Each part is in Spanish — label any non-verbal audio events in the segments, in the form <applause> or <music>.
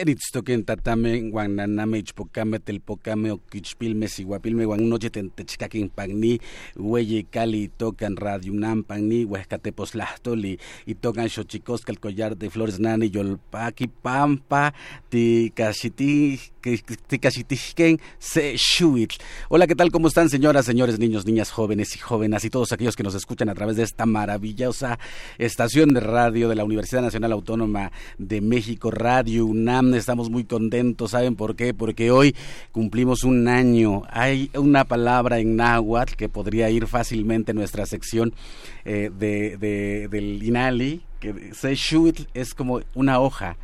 Queritztoquen tatame guan naname ichpocame telpocame oquichpilme siguapilme guan noche tentechcaquin pagni hueye cali tocan radio unam pagni huescateposlahtoli y tocan xochicosca el collar de flores nani yolpaqui pampa ti shuit. Hola, ¿qué tal? ¿Cómo están, señoras, señores, niños, niñas, jóvenes y jóvenes y todos aquellos que nos escuchan a través de esta maravillosa estación de radio de la Universidad Nacional Autónoma de México, Radio UNAM? Estamos muy contentos, ¿saben por qué? Porque hoy cumplimos un año. Hay una palabra en náhuatl que podría ir fácilmente en nuestra sección eh, de, del INALI, que se shuit es como una hoja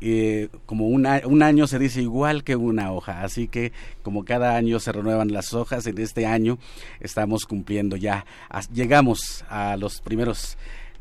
eh, como un año se dice igual que una hoja, así que como cada año se renuevan las hojas, en este año estamos cumpliendo ya, llegamos a los primeros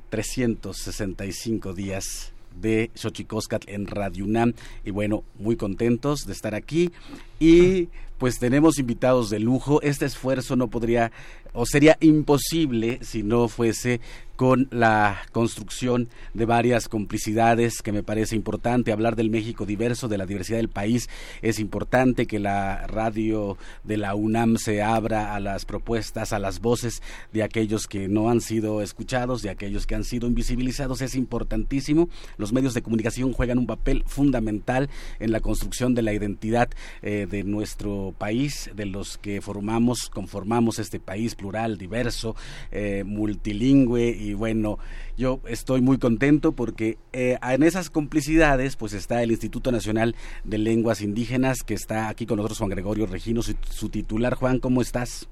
365 días de Xochicóscat en Radio UNAM y bueno, muy contentos de estar aquí y pues tenemos invitados de lujo. Este esfuerzo no podría o sería imposible si no fuese con la construcción de varias complicidades que me parece importante hablar del México diverso, de la diversidad del país. Es importante que la radio de la UNAM se abra a las propuestas, a las voces de aquellos que no han sido escuchados, de aquellos que han sido invisibilizados. Es importantísimo. Los medios de comunicación juegan un papel fundamental en la construcción de la identidad eh, de nuestro país, de los que formamos, conformamos este país plural, diverso, eh, multilingüe y y bueno, yo estoy muy contento porque eh, en esas complicidades pues está el Instituto Nacional de Lenguas Indígenas que está aquí con nosotros Juan Gregorio Regino, su, titular. Juan, ¿cómo estás?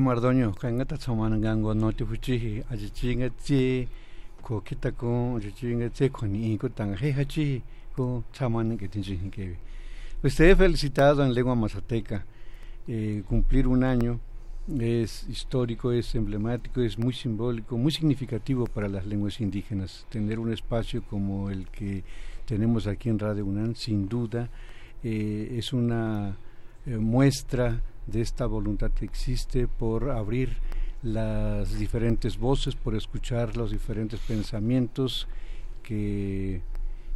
Mardoño, Usted felicitado en lengua mazateca eh, cumplir un año es histórico, es emblemático, es muy simbólico, muy significativo para las lenguas indígenas. Tener un espacio como el que tenemos aquí en Radio UNAM, sin duda, eh, es una eh, muestra de esta voluntad que existe por abrir las diferentes voces, por escuchar los diferentes pensamientos que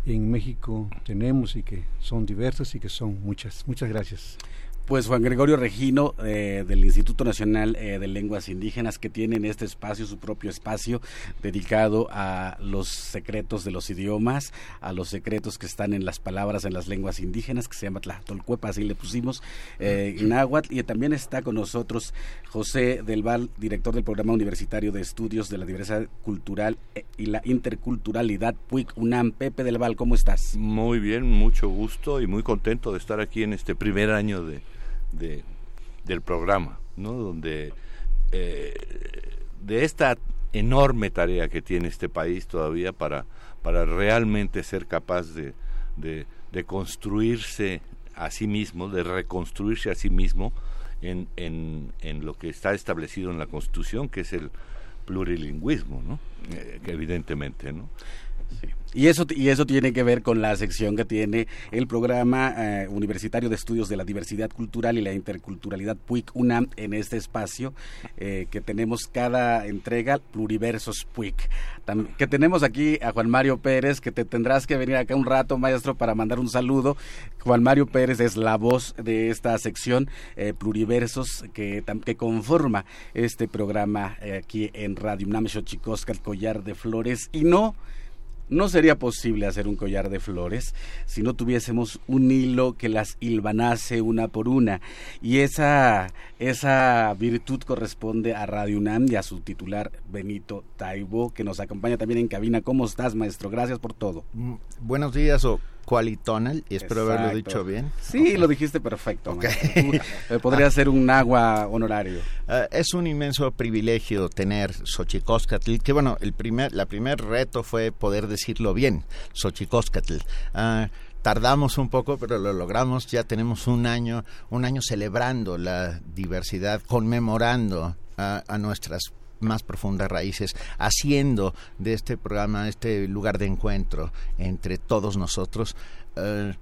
en México tenemos y que son diversos y que son muchas. Muchas gracias. Pues Juan Gregorio Regino eh, del Instituto Nacional eh, de Lenguas Indígenas que tiene en este espacio su propio espacio dedicado a los secretos de los idiomas, a los secretos que están en las palabras en las lenguas indígenas que se llama Tlachtolcuepa, así le pusimos eh, náhuatl y también está con nosotros José Del Val, director del Programa Universitario de Estudios de la Diversidad Cultural eh, y la Interculturalidad PUIC UNAM. Pepe Del Val, ¿cómo estás? Muy bien, mucho gusto y muy contento de estar aquí en este primer año de de, del programa, ¿no? Donde eh, de esta enorme tarea que tiene este país todavía para, para realmente ser capaz de, de, construirse a sí mismo, de reconstruirse a sí mismo en, en, en, lo que está establecido en la Constitución, que es el plurilingüismo, ¿no? Eh, evidentemente, ¿no? Y eso, y eso tiene que ver con la sección que tiene el programa eh, universitario de estudios de la diversidad cultural y la interculturalidad PUIC UNAM en este espacio eh, que tenemos cada entrega Pluriversos PUIC. que tenemos aquí a Juan Mario Pérez, que te tendrás que venir acá un rato, maestro, para mandar un saludo. Juan Mario Pérez es la voz de esta sección eh, Pluriversos que, que conforma este programa aquí en Radio UNAM Xochicosca, el collar de flores. Y no no sería posible hacer un collar de flores si no tuviésemos un hilo que las hilvanase una por una. Y esa, esa virtud corresponde a Radio UNAM y a su titular Benito Taibo, que nos acompaña también en cabina. ¿Cómo estás, maestro? Gracias por todo. Mm, buenos días o Qualitonal, y espero haberlo dicho bien. Sí, lo dijiste perfecto. Eh, podría ser un agua honorario. Eh, <laughs> es un inmenso privilegio tener Xochicóscatl, que bueno, el primer, la primer reto fue poder decirlo bien, Xochicóscatl. Ah, tardamos un poco, pero lo logramos. Ya tenemos un año, un año celebrando la diversidad, conmemorando a nuestras más profundas raíces, haciendo de este programa este lugar de encuentro entre todos nosotros. Eh,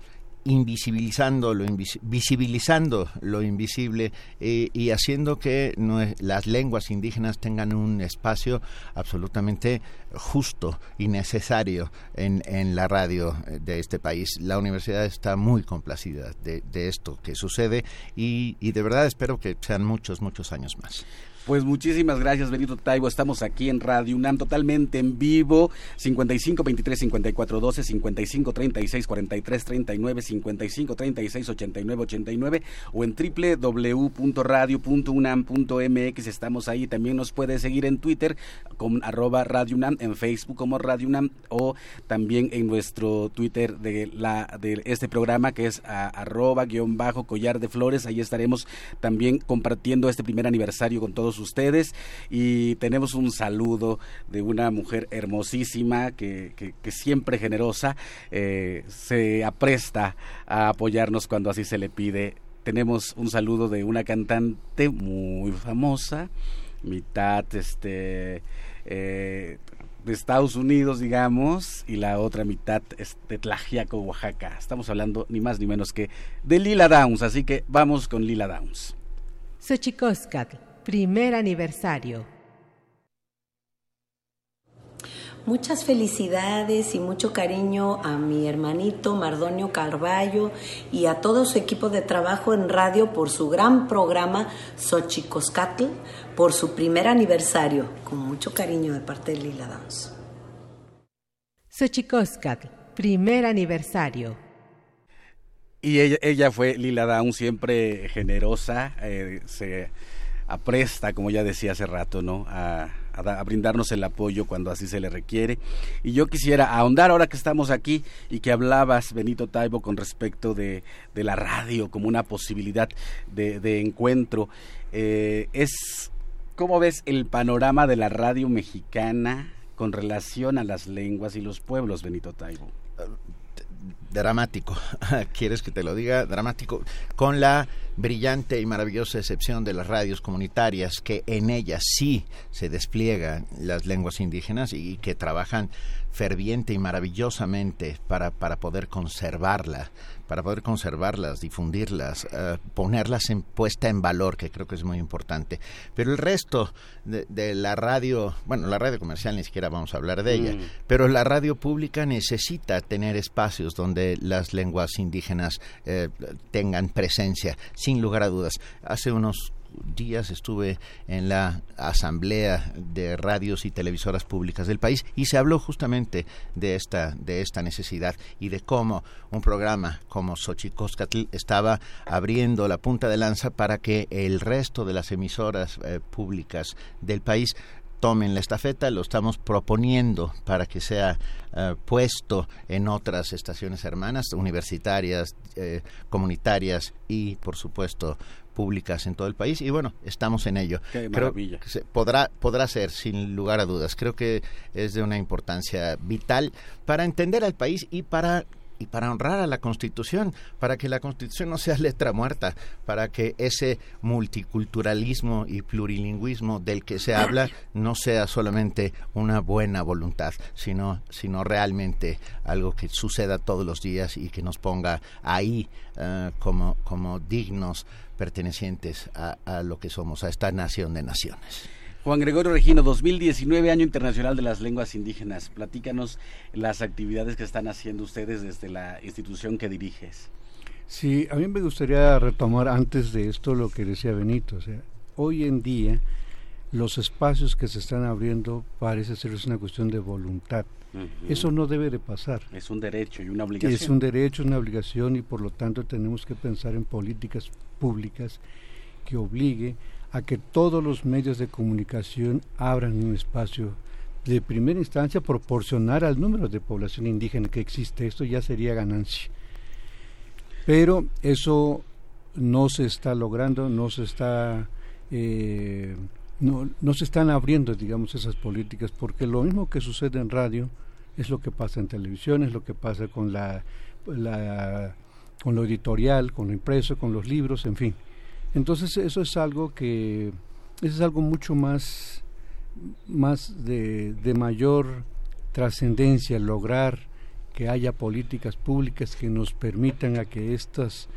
invisibilizando lo visibilizando lo invisible eh, y haciendo que las lenguas indígenas tengan un espacio absolutamente justo y necesario en, en, la radio de este país. La universidad está muy complacida de, esto que sucede y de verdad espero que sean muchos, muchos años más. Pues muchísimas gracias, Benito Taibo. Estamos aquí en Radio UNAM totalmente en vivo. 55 23 54 12, 55 36 43 39, 55 36 89 89 o en www.radio.unam.mx. Estamos ahí. También nos puede seguir en Twitter con arroba Radio UNAM, en Facebook como Radio UNAM o también en nuestro Twitter de, la, de este programa que es arroba guion bajo collar de flores. Ahí estaremos también compartiendo este primer aniversario con todos ustedes y tenemos un saludo de una mujer hermosísima que, siempre generosa eh, se apresta a apoyarnos cuando así se le pide. Tenemos un saludo de una cantante muy famosa, mitad este eh, de Estados Unidos, digamos, y la otra mitad es de Tlajiaco, Oaxaca. Estamos hablando ni más ni menos que de Lila Downs, así que vamos con Lila Downs. Xochicóscatl primer aniversario. Muchas felicidades y mucho cariño a mi hermanito Mardonio Carballo y a todo su equipo de trabajo en radio por su gran programa Xochicoscatl, por su primer aniversario. Con mucho cariño de parte de Lila Downs. Xochicoscatl, primer aniversario. Y ella, fue Lila Downs, siempre generosa, eh, se apresta, como ya decía hace rato, ¿no? A, brindarnos el apoyo cuando así se le requiere. Y yo quisiera ahondar ahora que estamos aquí y que hablabas, Benito Taibo, con respecto de, de la radio como una posibilidad de, encuentro. Eh, es, ¿Cómo ves el panorama de la radio mexicana con relación a las lenguas y los pueblos, Benito Taibo? dramático, <laughs> ¿quieres que te lo diga? Dramático, con la brillante y maravillosa excepción de las radios comunitarias, que en ellas sí se despliegan las lenguas indígenas y que trabajan ferviente y maravillosamente para, para poder conservarla, para poder conservarlas, difundirlas, eh, ponerlas en puesta en valor, que creo que es muy importante. Pero el resto de, la radio, bueno, la radio comercial ni siquiera vamos a hablar de ella, mm. pero la radio pública necesita tener espacios donde las lenguas indígenas eh, tengan presencia, sin lugar a dudas. Hace unos días estuve en la asamblea de radios y televisoras públicas del país y se habló justamente de esta de esta necesidad y de cómo un programa como Xochicóscatl estaba abriendo la punta de lanza para que el resto de las emisoras eh, públicas del país tomen la estafeta, lo estamos proponiendo para que sea eh, puesto en otras estaciones hermanas, universitarias, eh, comunitarias y, por supuesto, públicas en todo el país y bueno, estamos en ello. Creo que podrá, podrá ser, sin lugar a dudas. Creo que es de una importancia vital para entender al país y para y para honrar a la Constitución, para que la Constitución no sea letra muerta, para que ese multiculturalismo y plurilingüismo del que se habla no sea solamente una buena voluntad, sino, sino realmente algo que suceda todos los días y que nos ponga ahí eh, como, como dignos pertenecientes a, lo que somos, a esta nación de naciones. Juan Gregorio Regino, 2019, Año Internacional de las Lenguas Indígenas. Platícanos las actividades que están haciendo ustedes desde la institución que diriges. Sí, a mí me gustaría retomar antes de esto lo que decía Benito. O sea, hoy en día los espacios que se están abriendo parece ser una cuestión de voluntad. Eso no debe de pasar. Es un derecho y una obligación. Es un derecho, una obligación y por lo tanto tenemos que pensar en políticas públicas que obligue a que todos los medios de comunicación abran un espacio de primera instancia proporcionar al número de población indígena que existe. Esto ya sería ganancia. Pero eso no se está logrando, no se está eh, no, no se están abriendo, digamos, esas políticas, porque lo mismo que sucede en radio es lo que pasa en televisión, es lo que pasa con la, con lo editorial, con lo impreso, con los libros, en fin. Entonces eso es algo que eso es algo mucho más más de, de mayor trascendencia lograr que haya políticas públicas que nos permitan a que estas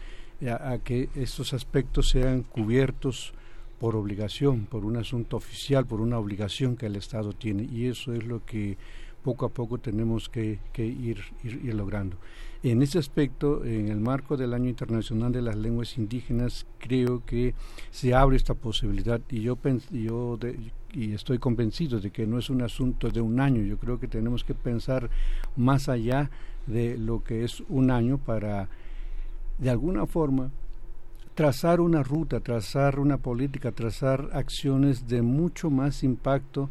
a, que estos aspectos sean cubiertos por obligación, por un asunto oficial, por una obligación que el Estado tiene y eso es lo que poco a poco tenemos que, ir, ir, logrando. En ese aspecto, en el marco del Año Internacional de las Lenguas Indígenas, creo que se abre esta posibilidad y yo, yo y estoy convencido de que no es un asunto de un año, yo creo que tenemos que pensar más allá de lo que es un año para, de alguna forma, trazar una ruta, trazar una política, trazar acciones de mucho más impacto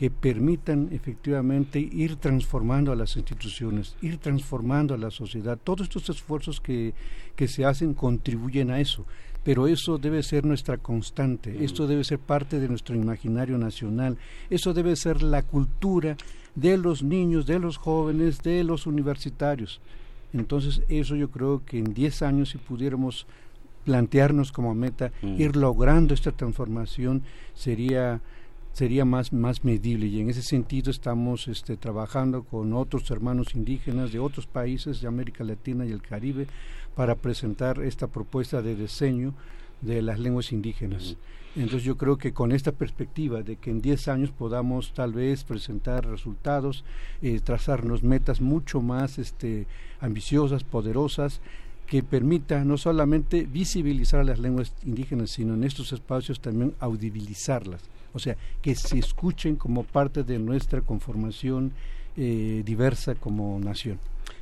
que permitan efectivamente ir transformando a las instituciones, ir transformando a la sociedad. Todos estos esfuerzos que, que se hacen contribuyen a eso, pero eso debe ser nuestra constante, mm. esto debe ser parte de nuestro imaginario nacional, eso debe ser la cultura de los niños, de los jóvenes, de los universitarios. Entonces eso yo creo que en 10 años si pudiéramos plantearnos como meta mm. ir logrando esta transformación sería sería más, más medible y en ese sentido estamos este, trabajando con otros hermanos indígenas de otros países de América Latina y el Caribe para presentar esta propuesta de diseño de las lenguas indígenas. Entonces yo creo que con esta perspectiva de que en 10 años podamos tal vez presentar resultados, eh, trazarnos metas mucho más este, ambiciosas, poderosas, que permita no solamente visibilizar a las lenguas indígenas, sino en estos espacios también audibilizarlas. O sea, que se escuchen como parte de nuestra conformación eh, diversa como nación.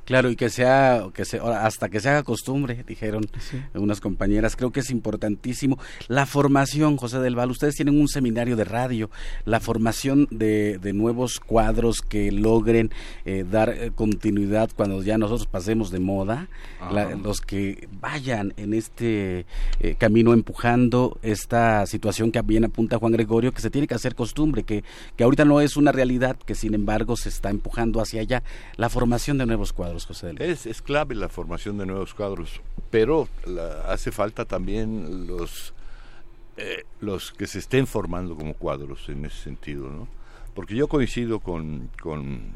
Claro, y que sea, que se, hasta que se haga costumbre, dijeron unas compañeras. Creo que es importantísimo. La formación, José del Val, ustedes tienen un seminario de radio, la formación de, de nuevos cuadros que logren eh, dar eh, continuidad cuando ya nosotros pasemos de moda, los que vayan en este eh, camino empujando esta situación que bien apunta Juan Gregorio, que se tiene que hacer costumbre, que, que ahorita no es una realidad, que sin embargo se está empujando hacia allá. La formación de nuevos cuadros. Es, es clave la formación de nuevos cuadros, pero hace falta también los, eh, los que se estén formando como cuadros en ese sentido, ¿no? Porque yo coincido con, con,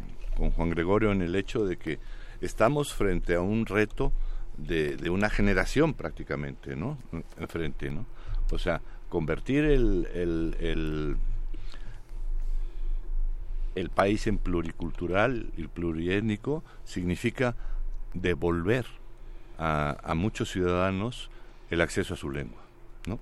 Juan Gregorio en el hecho de que estamos frente a un reto de, de una generación prácticamente, ¿no? Enfrente, ¿no? O sea, convertir el país en pluricultural y pluriétnico significa devolver a, muchos ciudadanos el acceso a su lengua, ¿no?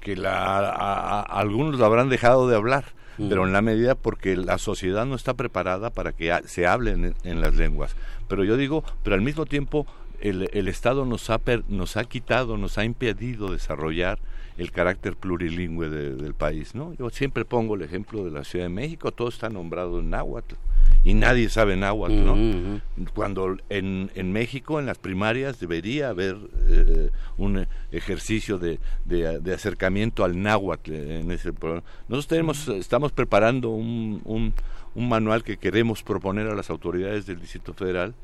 Que la, algunos lo habrán dejado de hablar, mm. pero en la medida porque la sociedad no está preparada para que se hablen en, las lenguas. Pero yo digo, pero al mismo tiempo el, el Estado nos ha, nos ha quitado, nos ha impedido desarrollar el carácter plurilingüe del país, ¿no? Yo siempre pongo el ejemplo de la Ciudad de México, todo está nombrado en náhuatl y nadie sabe náhuatl, ¿no? Cuando en, en, México, en las primarias, debería haber eh, un ejercicio de, de, acercamiento al náhuatl en ese programa. Nosotros tenemos, estamos preparando un, un, un manual que queremos proponer a las autoridades del Distrito Federal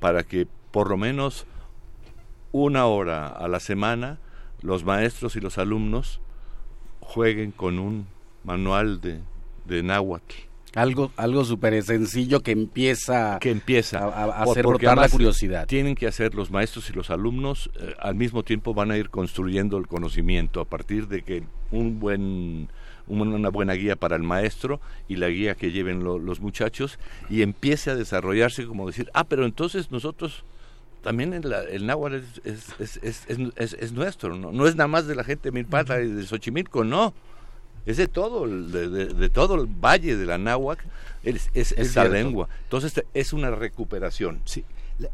para que por lo menos una hora a la semana los maestros y los alumnos jueguen con un manual de, de náhuatl. Algo, algo súper sencillo que empieza, que empieza a, hacer brotar la curiosidad. Tienen que hacer los maestros y los alumnos, eh, al mismo tiempo van a ir construyendo el conocimiento a partir de que un buen, una buena guía para el maestro y la guía que lleven los muchachos y empiece a desarrollarse como decir, ah, pero entonces nosotros también el, el náhuatl es, es, es, nuestro, ¿no? no es nada más de la gente de Milpata y de Xochimilco, no. Es de todo, de, de, todo el valle de la náhuatl, es, es, la lengua. Entonces es una recuperación. Sí.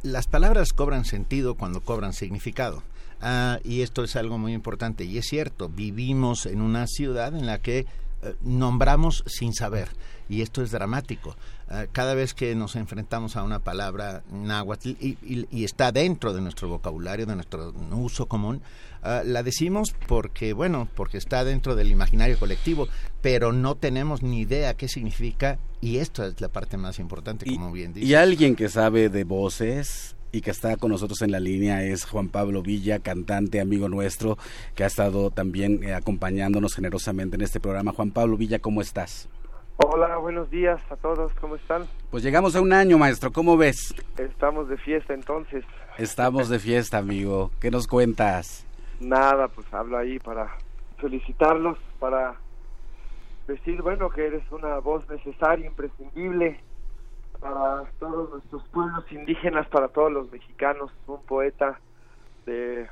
Las palabras cobran sentido cuando cobran significado. Ah, y esto es algo muy importante. Y es cierto, vivimos en una ciudad en la que eh, nombramos sin saber. Y esto es dramático. Ah, cada vez que nos enfrentamos a una palabra náhuatl y, está dentro de nuestro vocabulario, de nuestro uso común, ah, la decimos porque, bueno, porque está dentro del imaginario colectivo, pero no tenemos ni idea qué significa y esto es la parte más importante, como bien dice. Y alguien que sabe de voces y que está con nosotros en la línea es Juan Pablo Villa, cantante, amigo nuestro, que ha estado también eh, acompañándonos generosamente en este programa. Juan Pablo Villa, ¿cómo estás? Hola, buenos días a todos, ¿cómo están? Pues llegamos a un año, maestro, ¿cómo ves? Estamos de fiesta entonces. Estamos de fiesta, amigo. ¿Qué nos cuentas? Nada, pues hablo ahí para felicitarlos, para decir, bueno, que eres una voz necesaria, imprescindible para todos nuestros pueblos indígenas, para todos los mexicanos, un poeta de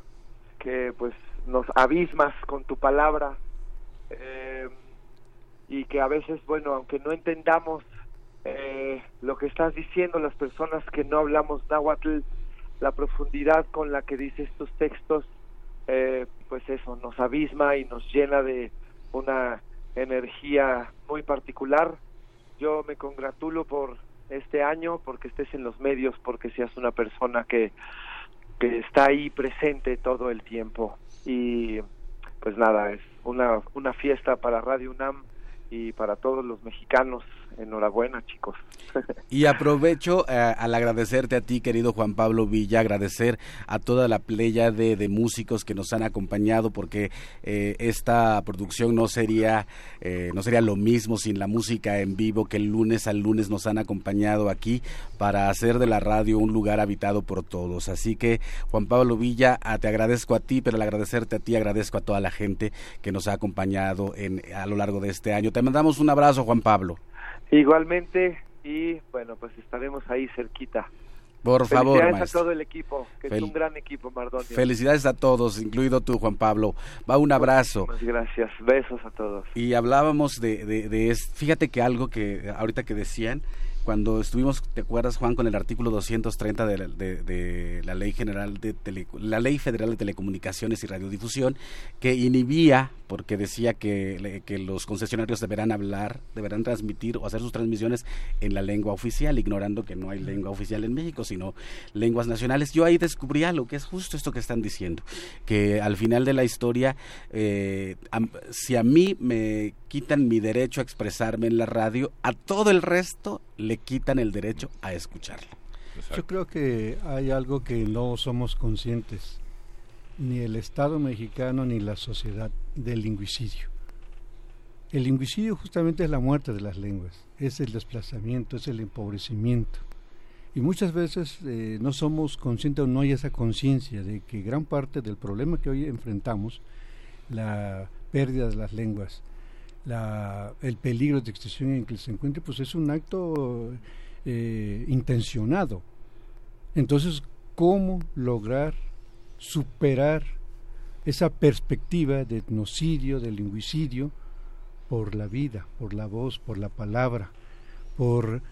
que pues nos abismas con tu palabra. Eh, y que a veces, bueno, aunque no entendamos eh, lo que estás diciendo, las personas que no hablamos náhuatl, la profundidad con la que dices tus textos, eh, pues eso, nos abisma y nos llena de una energía muy particular. Yo me congratulo por este año, porque estés en los medios, porque seas una persona que, que está ahí presente todo el tiempo. Y pues nada, es una, una fiesta para Radio UNAM y para todos los mexicanos enhorabuena chicos. <laughs> Y aprovecho eh, al agradecerte a ti, querido Juan Pablo Villa, agradecer a toda la playa de, de músicos que nos han acompañado, porque eh, esta producción no sería, eh, no sería lo mismo sin la música en vivo que el lunes al lunes nos han acompañado aquí para hacer de la radio un lugar habitado por todos. Así que, Juan Pablo Villa, te agradezco a ti, pero al agradecerte a ti, agradezco a toda la gente que nos ha acompañado en, a lo largo de este año. Te mandamos un abrazo, Juan Pablo. Igualmente, y bueno, pues estaremos ahí cerquita. Por favor, Felicidades a todo el equipo, que es un gran equipo, Mardonio. Felicidades a todos, incluido tú, Juan Pablo. Va un abrazo. Muchísimas gracias, besos a todos. Y hablábamos de, de, de es- fíjate que algo que ahorita que decían, cuando estuvimos, ¿te acuerdas, Juan, con el artículo 230 de la, de, de la Ley General de Tele- la Ley Federal de Telecomunicaciones y Radiodifusión, que inhibía, porque decía que, los concesionarios deberán hablar, deberán transmitir o hacer sus transmisiones en la lengua oficial, ignorando que no hay lengua oficial en México, sino lenguas nacionales. Yo ahí descubrí algo, que es justo esto que están diciendo, que al final de la historia, eh, si a mí me quitan mi derecho a expresarme en la radio, a todo el resto le quitan el derecho a escucharlo. Yo creo que hay algo que no somos conscientes, ni el Estado mexicano ni la sociedad, del lingüicidio. El lingüicidio justamente es la muerte de las lenguas, es el desplazamiento, es el empobrecimiento. Y muchas veces eh, no somos conscientes o no hay esa conciencia de que gran parte del problema que hoy enfrentamos, la pérdida de las lenguas, la, el peligro de extinción en que se encuentre, pues es un acto eh, intencionado. Entonces, ¿cómo lograr superar esa perspectiva de etnocidio, de lingüicidio, por la vida, por la voz, por la palabra, por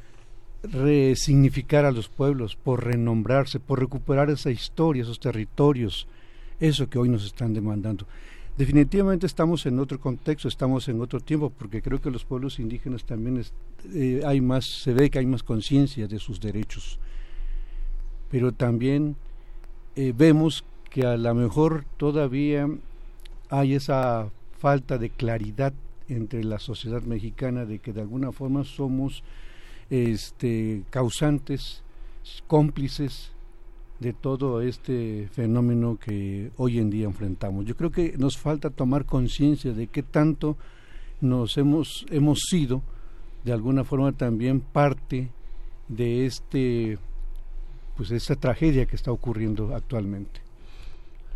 resignificar a los pueblos, por renombrarse, por recuperar esa historia, esos territorios, eso que hoy nos están demandando. Definitivamente estamos en otro contexto, estamos en otro tiempo, porque creo que los pueblos indígenas también eh, hay más, se ve que hay más conciencia de sus derechos. Pero también eh, vemos que a lo mejor todavía hay esa falta de claridad entre la sociedad mexicana de que de alguna forma somos este causantes, cómplices de todo este fenómeno que hoy en día enfrentamos. Yo creo que nos falta tomar conciencia de qué tanto nos hemos hemos sido de alguna forma también parte de este pues esa tragedia que está ocurriendo actualmente.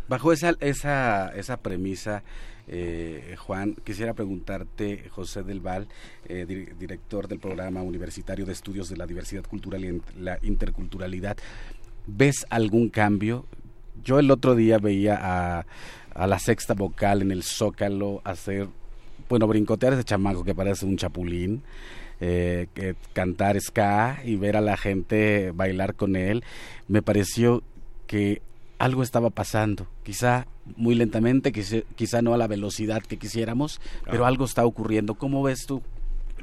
Bajo esa, esa, esa premisa, eh, Juan, quisiera preguntarte, José del Val, eh, dir- director del programa universitario de estudios de la diversidad cultural y la interculturalidad, ¿ves algún cambio? Yo el otro día veía a, a la sexta vocal en el Zócalo hacer, bueno, brincotear a ese chamaco que parece un chapulín. eh, cantar ska y ver a la gente bailar con él, me pareció que algo estaba pasando, quizá muy lentamente, quizá, quizá no a la velocidad que quisiéramos, pero Ah. algo está ocurriendo. ¿Cómo ves tú?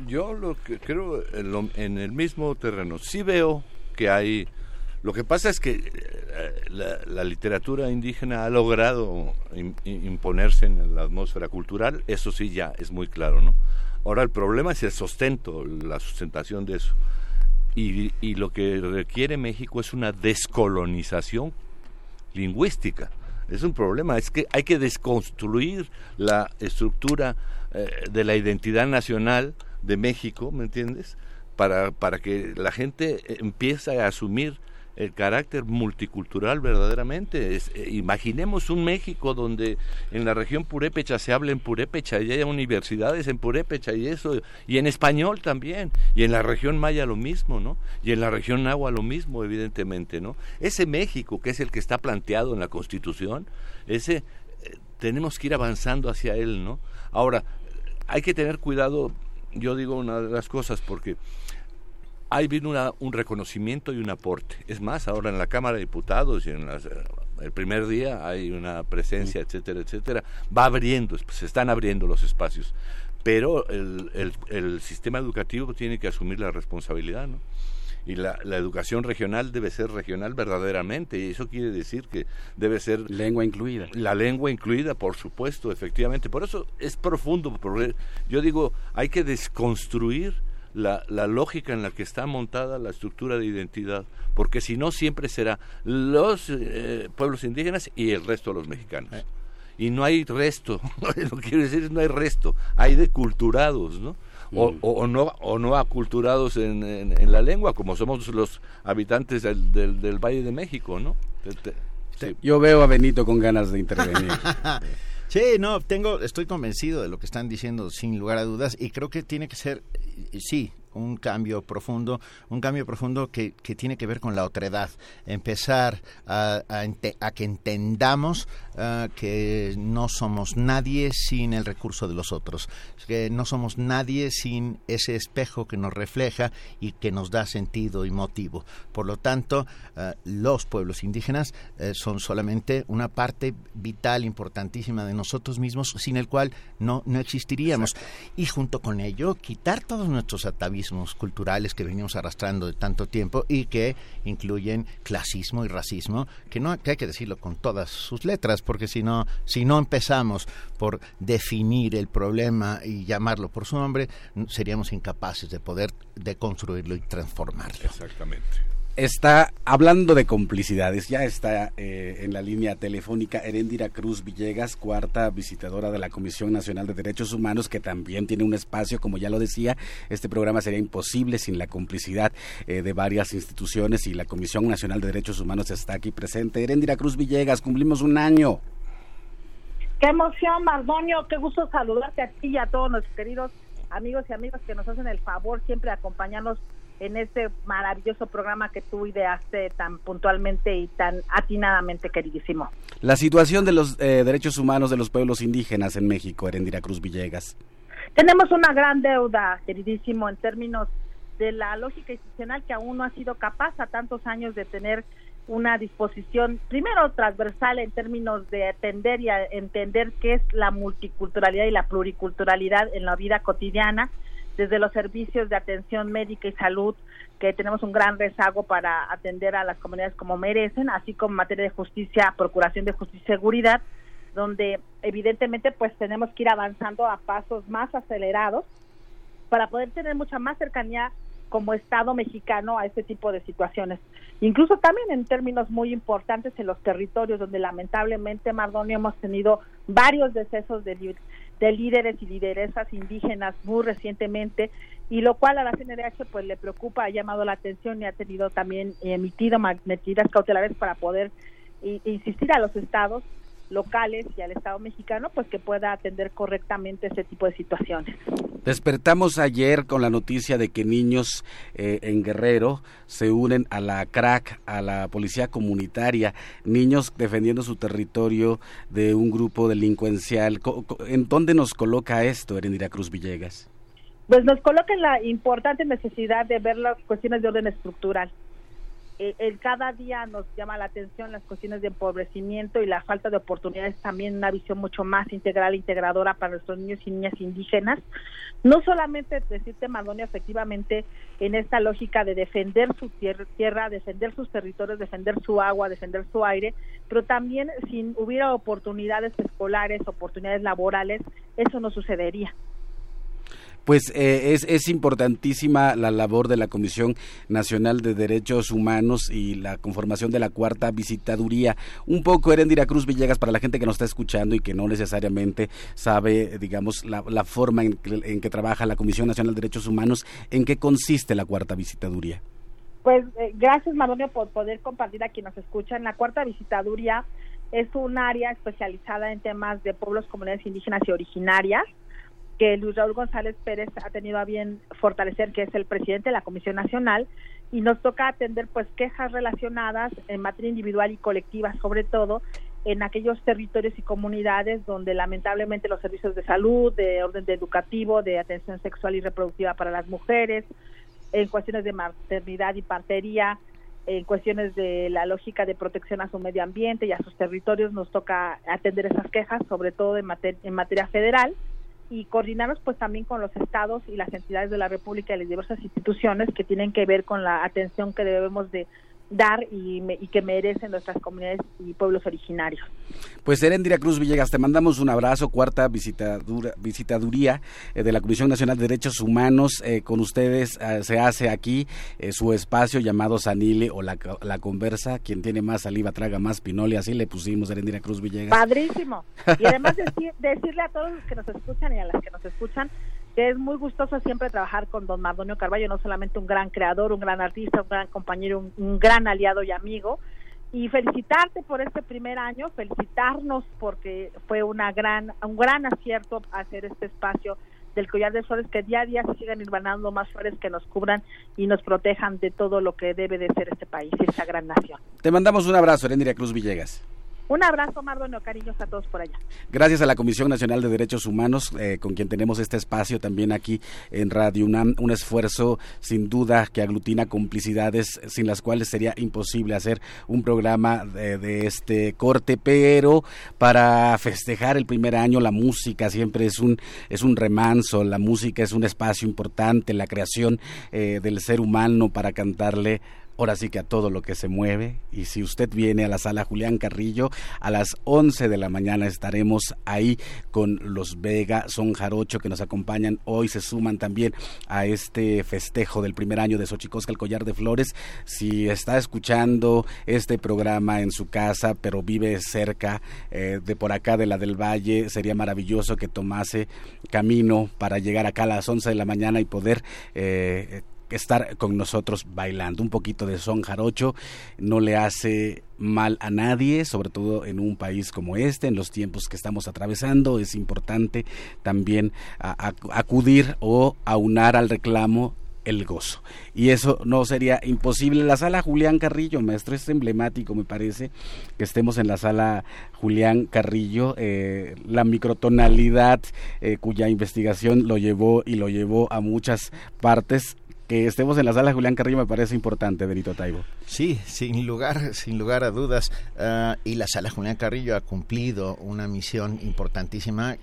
Yo lo que creo en, lo- en el mismo terreno, sí veo que hay... Lo que pasa es que eh, la, literatura indígena ha logrado im- im- imponerse en la atmósfera cultural, eso sí ya es muy claro, ¿no? Ahora el problema es el sustento, la sustentación de eso. Y, y lo que requiere México es una descolonización lingüística. Es un problema, es que hay que desconstruir la estructura eh, de la identidad nacional de México, ¿me entiendes? Para, para que la gente empiece a asumir el carácter multicultural verdaderamente. Es- eh, imaginemos un México donde en la región purépecha se hable en purépecha y haya universidades en purépecha y eso, y en español también, y en la región maya lo mismo, ¿no? Y en la región nahua lo mismo, evidentemente, ¿no? Ese México que es el que está planteado en la Constitución, ese eh, tenemos que ir avanzando hacia él, ¿no? Ahora, hay que tener cuidado, yo digo una de las cosas, porque hay vino una- un reconocimiento y un aporte. Es más, ahora en la Cámara de Diputados y en las, eh, el primer día hay una presencia, etcétera, etcétera. Va abriendo, se están abriendo los espacios. Pero el, el- el sistema educativo tiene que asumir la responsabilidad, ¿no? Y la, la educación regional debe ser regional verdaderamente, y eso quiere decir que debe ser Lengua incluida. la lengua incluida, por supuesto, efectivamente. Por eso es profundo, porque yo digo, hay que desconstruir la, la, lógica en la que está montada la estructura de identidad, porque si no siempre será los eh, pueblos indígenas y el resto de los mexicanos. Eh. Y no hay resto, <laughs> lo que quiero decir es no hay resto, hay deculturados, ¿no? O, mm. o, no o no aculturados en, en, la lengua, como somos los habitantes del, del, del Valle de México, ¿no? Yo veo a Benito con ganas de intervenir. <laughs> Sí, no, tengo, estoy convencido de lo que están diciendo sin lugar a dudas y creo que tiene que ser, sí, un cambio profundo, un cambio profundo que, que tiene que ver con la otredad, empezar a, a, que entendamos uh, que no somos nadie sin el recurso de los otros, que no somos nadie sin ese espejo que nos refleja y que nos da sentido y motivo. Por lo tanto, uh, los pueblos indígenas uh, son solamente una parte vital, importantísima de nosotros mismos, sin el cual no, no existiríamos. Y junto con ello, quitar todos nuestros atavismos culturales que venimos arrastrando de tanto tiempo y que incluyen clasismo y racismo, que no que hay que decirlo con todas sus letras, porque si no, si no empezamos por definir el problema y llamarlo por su nombre, seríamos incapaces de poder deconstruirlo y transformarlo. Exactamente está hablando de complicidades. Ya está eh, en la línea telefónica Herendira Cruz Villegas, cuarta visitadora de la Comisión Nacional de Derechos Humanos, que también tiene un espacio, como ya lo decía. Este programa sería imposible sin la complicidad eh, de varias instituciones y la Comisión Nacional de Derechos Humanos está aquí presente. Herendira Cruz Villegas, cumplimos un año. Qué emoción, Mardonio. Qué gusto saludarte a ti y a todos nuestros queridos amigos y amigas que nos hacen el favor siempre de acompañarnos en este maravilloso programa que tú ideaste tan puntualmente y tan atinadamente, queridísimo. La situación de los eh, derechos humanos de los pueblos indígenas en México, Erendira Cruz Villegas. Tenemos una gran deuda, queridísimo, en términos de la lógica institucional que aún no ha sido capaz a tantos años de tener una disposición, primero transversal en términos de atender y entender qué es la multiculturalidad y la pluriculturalidad en la vida cotidiana, desde los servicios de atención médica y salud, que tenemos un gran rezago para atender a las comunidades como merecen, así como en materia de justicia, procuración de justicia y seguridad, donde evidentemente pues tenemos que ir avanzando a pasos más acelerados para poder tener mucha más cercanía como Estado mexicano a este tipo de situaciones. Incluso también en términos muy importantes en los territorios donde lamentablemente, Mardonio, hemos tenido varios decesos de, de líderes y lideresas indígenas muy recientemente y lo cual a la CNDH pues le preocupa, ha llamado la atención y ha tenido también emitido medidas cautelares para poder insistir a los estados locales y al Estado mexicano, pues que pueda atender correctamente ese tipo de situaciones. Despertamos ayer con la noticia de que niños eh, en Guerrero se unen a la CRAC, a la policía comunitaria, niños defendiendo su territorio de un grupo delincuencial. ¿En dónde nos coloca esto, Erendira Cruz Villegas? Pues nos coloca en la importante necesidad de ver las cuestiones de orden estructural eh, el cada día nos llama la atención las cuestiones de empobrecimiento y la falta de oportunidades, también una visión mucho más integral e integradora para nuestros niños y niñas indígenas. No solamente decirte, Madonia, efectivamente, en esta lógica de defender su tierra, defender sus territorios, defender su agua, defender su aire, pero también si hubiera oportunidades escolares, oportunidades laborales, eso no sucedería pues eh, es, es importantísima la labor de la Comisión Nacional de Derechos Humanos y la conformación de la cuarta visitaduría. Un poco, Erendira Cruz Villegas, para la gente que nos está escuchando y que no necesariamente sabe, digamos, la, forma en que, trabaja la Comisión Nacional de Derechos Humanos, ¿en qué consiste la cuarta visitaduría? Pues eh, gracias, Maronio, por poder compartir a quien nos escuchan. La cuarta visitaduría es un área especializada en temas de pueblos, comunidades indígenas y originarias que Luis Raúl González Pérez ha tenido a bien fortalecer, que es el presidente de la Comisión Nacional, y nos toca atender pues quejas relacionadas en materia individual y colectiva, sobre todo en aquellos territorios y comunidades donde lamentablemente los servicios de salud, de orden de educativo, de atención sexual y reproductiva para las mujeres, en cuestiones de maternidad y partería, en cuestiones de la lógica de protección a su medio ambiente y a sus territorios, nos toca atender esas quejas, sobre todo en, en materia federal y coordinarnos pues también con los estados y las entidades de la República y las diversas instituciones que tienen que ver con la atención que debemos de dar y, que merecen nuestras comunidades y pueblos originarios. Pues Erendira Cruz Villegas, te mandamos un abrazo, cuarta visitadura, visitaduría eh, de la Comisión Nacional de Derechos Humanos. Eh, con ustedes eh, se hace aquí su espacio llamado Sanile o la, Conversa. Quien tiene más saliva traga más pinole, así le pusimos Erendira Cruz Villegas. Padrísimo. Y además <laughs> decirle a todos los que nos escuchan y a las que nos escuchan es muy gustoso siempre trabajar con don Mardonio Carballo, no solamente un gran creador, un gran artista, un gran compañero, un, gran aliado y amigo, y felicitarte por este primer año, felicitarnos porque fue una gran, un gran acierto hacer este espacio del collar de flores que día a día se sigan irbanando más flores que nos cubran y nos protejan de todo lo que debe de ser este país y esta gran nación. Te mandamos un abrazo, Erendira Cruz Villegas. Un abrazo, Mardonio, cariños a todos por allá. Gracias a la Comisión Nacional de Derechos Humanos, eh, con quien tenemos este espacio también aquí en Radio UNAM, un esfuerzo sin duda que aglutina complicidades sin las cuales sería imposible hacer un programa de, de este corte, pero para festejar el primer año la música siempre es un, es un remanso, la música es un espacio importante, la creación eh, del ser humano para cantarle ahora sí que a todo lo que se mueve. Y si usted viene a la sala Julián Carrillo, a las 11 de la mañana estaremos ahí con los Vega Son Jarocho que nos acompañan hoy, se suman también a este festejo del primer año de Xochicosca, el Collar de Flores. Si está escuchando este programa en su casa, pero vive cerca eh, de por acá de la del Valle, sería maravilloso que tomase camino para llegar acá a las 11 de la mañana y poder... Eh, estar con nosotros bailando. Un poquito de son jarocho no le hace mal a nadie, sobre todo en un país como este, en los tiempos que estamos atravesando. Es importante también acudir o aunar al reclamo el gozo. Y eso no sería imposible. La sala Julián Carrillo, maestro, es emblemático, me parece, que estemos en la sala Julián Carrillo. Eh, la microtonalidad eh, cuya investigación lo llevó y lo llevó a muchas partes que estemos en la sala Julián Carrillo me parece importante, Benito Taibo. Sí, sin lugar, sin lugar a dudas. Ah, y la sala Julián Carrillo ha cumplido una misión importantísima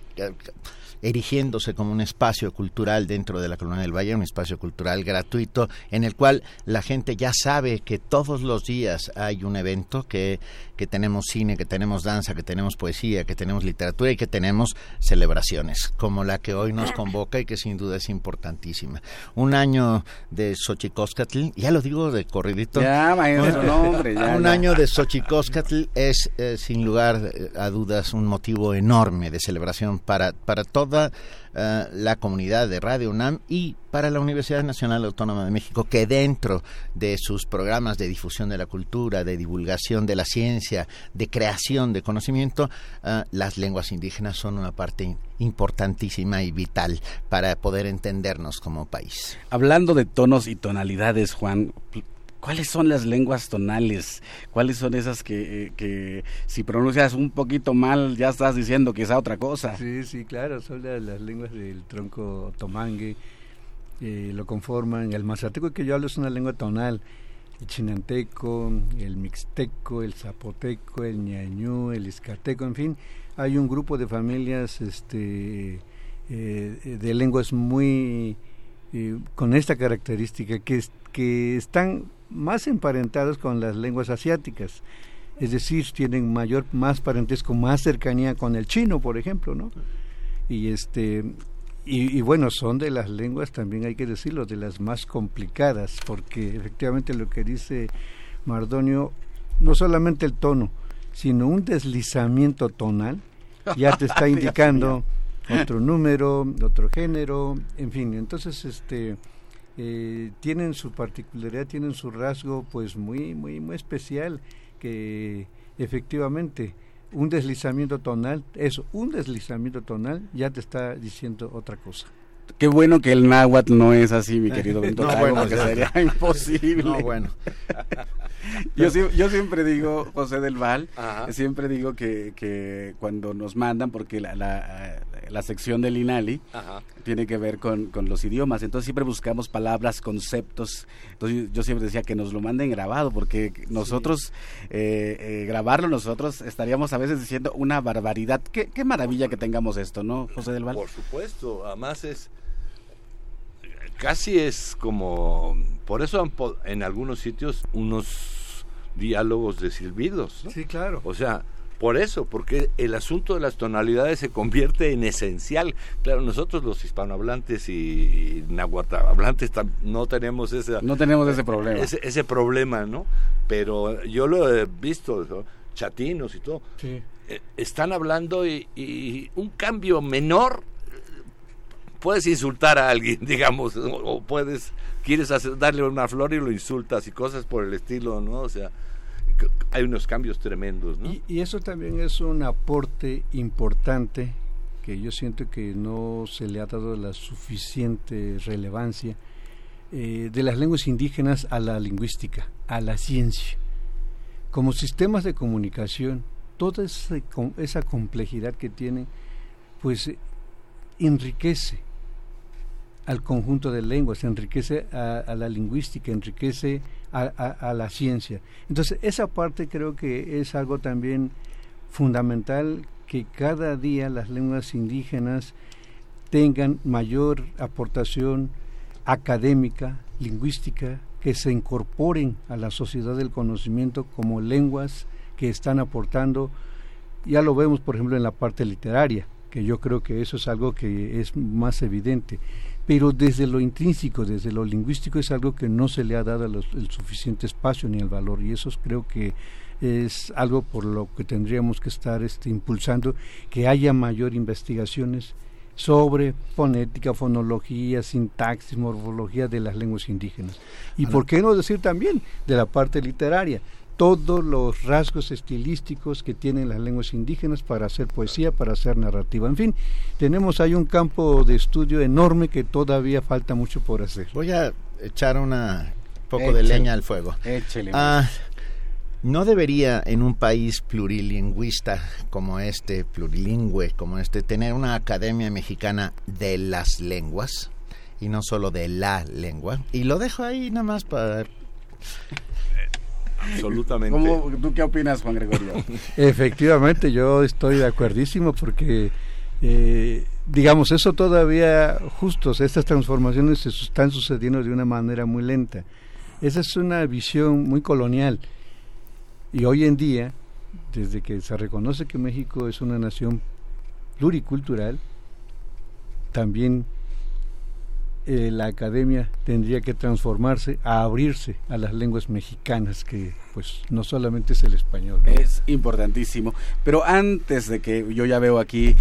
erigiéndose como un espacio cultural dentro de la Colonia del Valle, un espacio cultural gratuito en el cual la gente ya sabe que todos los días hay un evento, que, que tenemos cine, que tenemos danza, que tenemos poesía, que tenemos literatura y que tenemos celebraciones, como la que hoy nos convoca y que sin duda es importantísima. Un año de Xochicóscatl, ya lo digo de corridito. Ya, un año de Xochicóscatl es, eh, sin lugar a dudas, un motivo enorme de celebración para, para toda eh, la comunidad de Radio UNAM y para la Universidad Nacional Autónoma de México, que dentro de sus programas de difusión de la cultura, de divulgación de la ciencia, de creación de conocimiento, eh, las lenguas indígenas son una parte importantísima y vital para poder entendernos como país. Hablando de tonos y tonalidades, Juan, ¿Cuáles son las lenguas tonales? ¿Cuáles son esas que, que si pronuncias un poquito mal ya estás diciendo que es otra cosa? Sí, sí, claro, son las, lenguas del tronco tomangue, eh, lo conforman. El mazateco que yo hablo es una lengua tonal. El chinanteco, el mixteco, el zapoteco, el ñañú, el iscateco, en fin, hay un grupo de familias este, eh, de lenguas muy eh, con esta característica que, que están más emparentados con las lenguas asiáticas. Es decir, tienen mayor, más parentesco, más cercanía con el chino, por ejemplo, ¿no? Y este, y, bueno, son de las lenguas, también hay que decirlo, de las más complicadas, porque efectivamente lo que dice Mardonio, no solamente el tono, sino un deslizamiento tonal, ya te está <laughs> indicando otro número, otro género, en fin, entonces este eh, tienen su particularidad, tienen su rasgo pues muy, muy, muy especial que efectivamente un deslizamiento tonal, eso, un deslizamiento tonal ya te está diciendo otra cosa. Qué bueno que el náhuatl no es así, mi querido <laughs> Benito no, bueno, sería imposible. No, bueno. <laughs> yo, yo siempre digo, José del Val, siempre digo que, que cuando nos mandan, porque la, la, la sección del INALI tiene que ver con, con, los idiomas, entonces siempre buscamos palabras, conceptos, entonces yo siempre decía que nos lo manden grabado, porque nosotros, eh, eh, grabarlo nosotros estaríamos a veces diciendo una barbaridad. Qué, qué maravilla que tengamos esto, ¿no, José del Val? Por supuesto, además es casi es como por eso en algunos sitios unos diálogos de silbidos. Sí, claro. O sea, por eso, porque el asunto de las tonalidades se convierte en esencial. Claro, nosotros los hispanohablantes y, nahuatl no tenemos ese no tenemos ese problema. Ese, problema, ¿no? Pero yo lo he visto, chatinos y todo. Sí. Eh, están hablando y, un cambio menor puedes insultar a alguien, <laughs> digamos, o, puedes quieres darle una flor y lo insultas y cosas por el estilo, ¿no? O sea, hay unos cambios tremendos. Y, eso también es un aporte importante que yo siento que no se le ha dado la suficiente relevancia eh, de las lenguas indígenas a la lingüística, a la ciencia. Como sistemas de comunicación, toda esa, esa complejidad que tienen, pues enriquece al conjunto de lenguas, enriquece a, la lingüística, enriquece a, la ciencia. Entonces, esa parte creo que es algo también fundamental que cada día las lenguas indígenas tengan mayor aportación académica, lingüística, que se incorporen a la sociedad del conocimiento como lenguas que están aportando, ya lo vemos por ejemplo en la parte literaria, que yo creo que eso es algo que es más evidente pero desde lo intrínseco, desde lo lingüístico es algo que no se le ha dado el suficiente espacio ni el valor. Y eso creo que es algo por lo que tendríamos que estar este, impulsando que haya mayor investigaciones sobre fonética, fonología, sintaxis, morfología de las lenguas indígenas. Y por qué no decir también de la parte literaria todos los rasgos estilísticos que tienen las lenguas indígenas para hacer poesía, para hacer narrativa. En fin, tenemos ahí un campo de estudio enorme que todavía falta mucho por hacer. Voy a echar un poco de leña al fuego. Ah, ¿No debería en un país plurilingüista como este, plurilingüe como este, tener una academia mexicana de las lenguas y no solo de la lengua? Y lo dejo ahí nada más para Absolutamente. ¿Tú qué opinas, Juan Gregorio? <laughs> Efectivamente, yo estoy de acuerdísimo porque, eh, digamos, eso todavía, justos, estas transformaciones se están sucediendo de una manera muy lenta. Esa es una visión muy colonial. Y hoy en día, desde que se reconoce que México es una nación pluricultural, también eh, la academia tendría que transformarse a abrirse a las lenguas mexicanas, que pues no solamente es el español. Es importantísimo. Pero antes de que yo ya veo aquí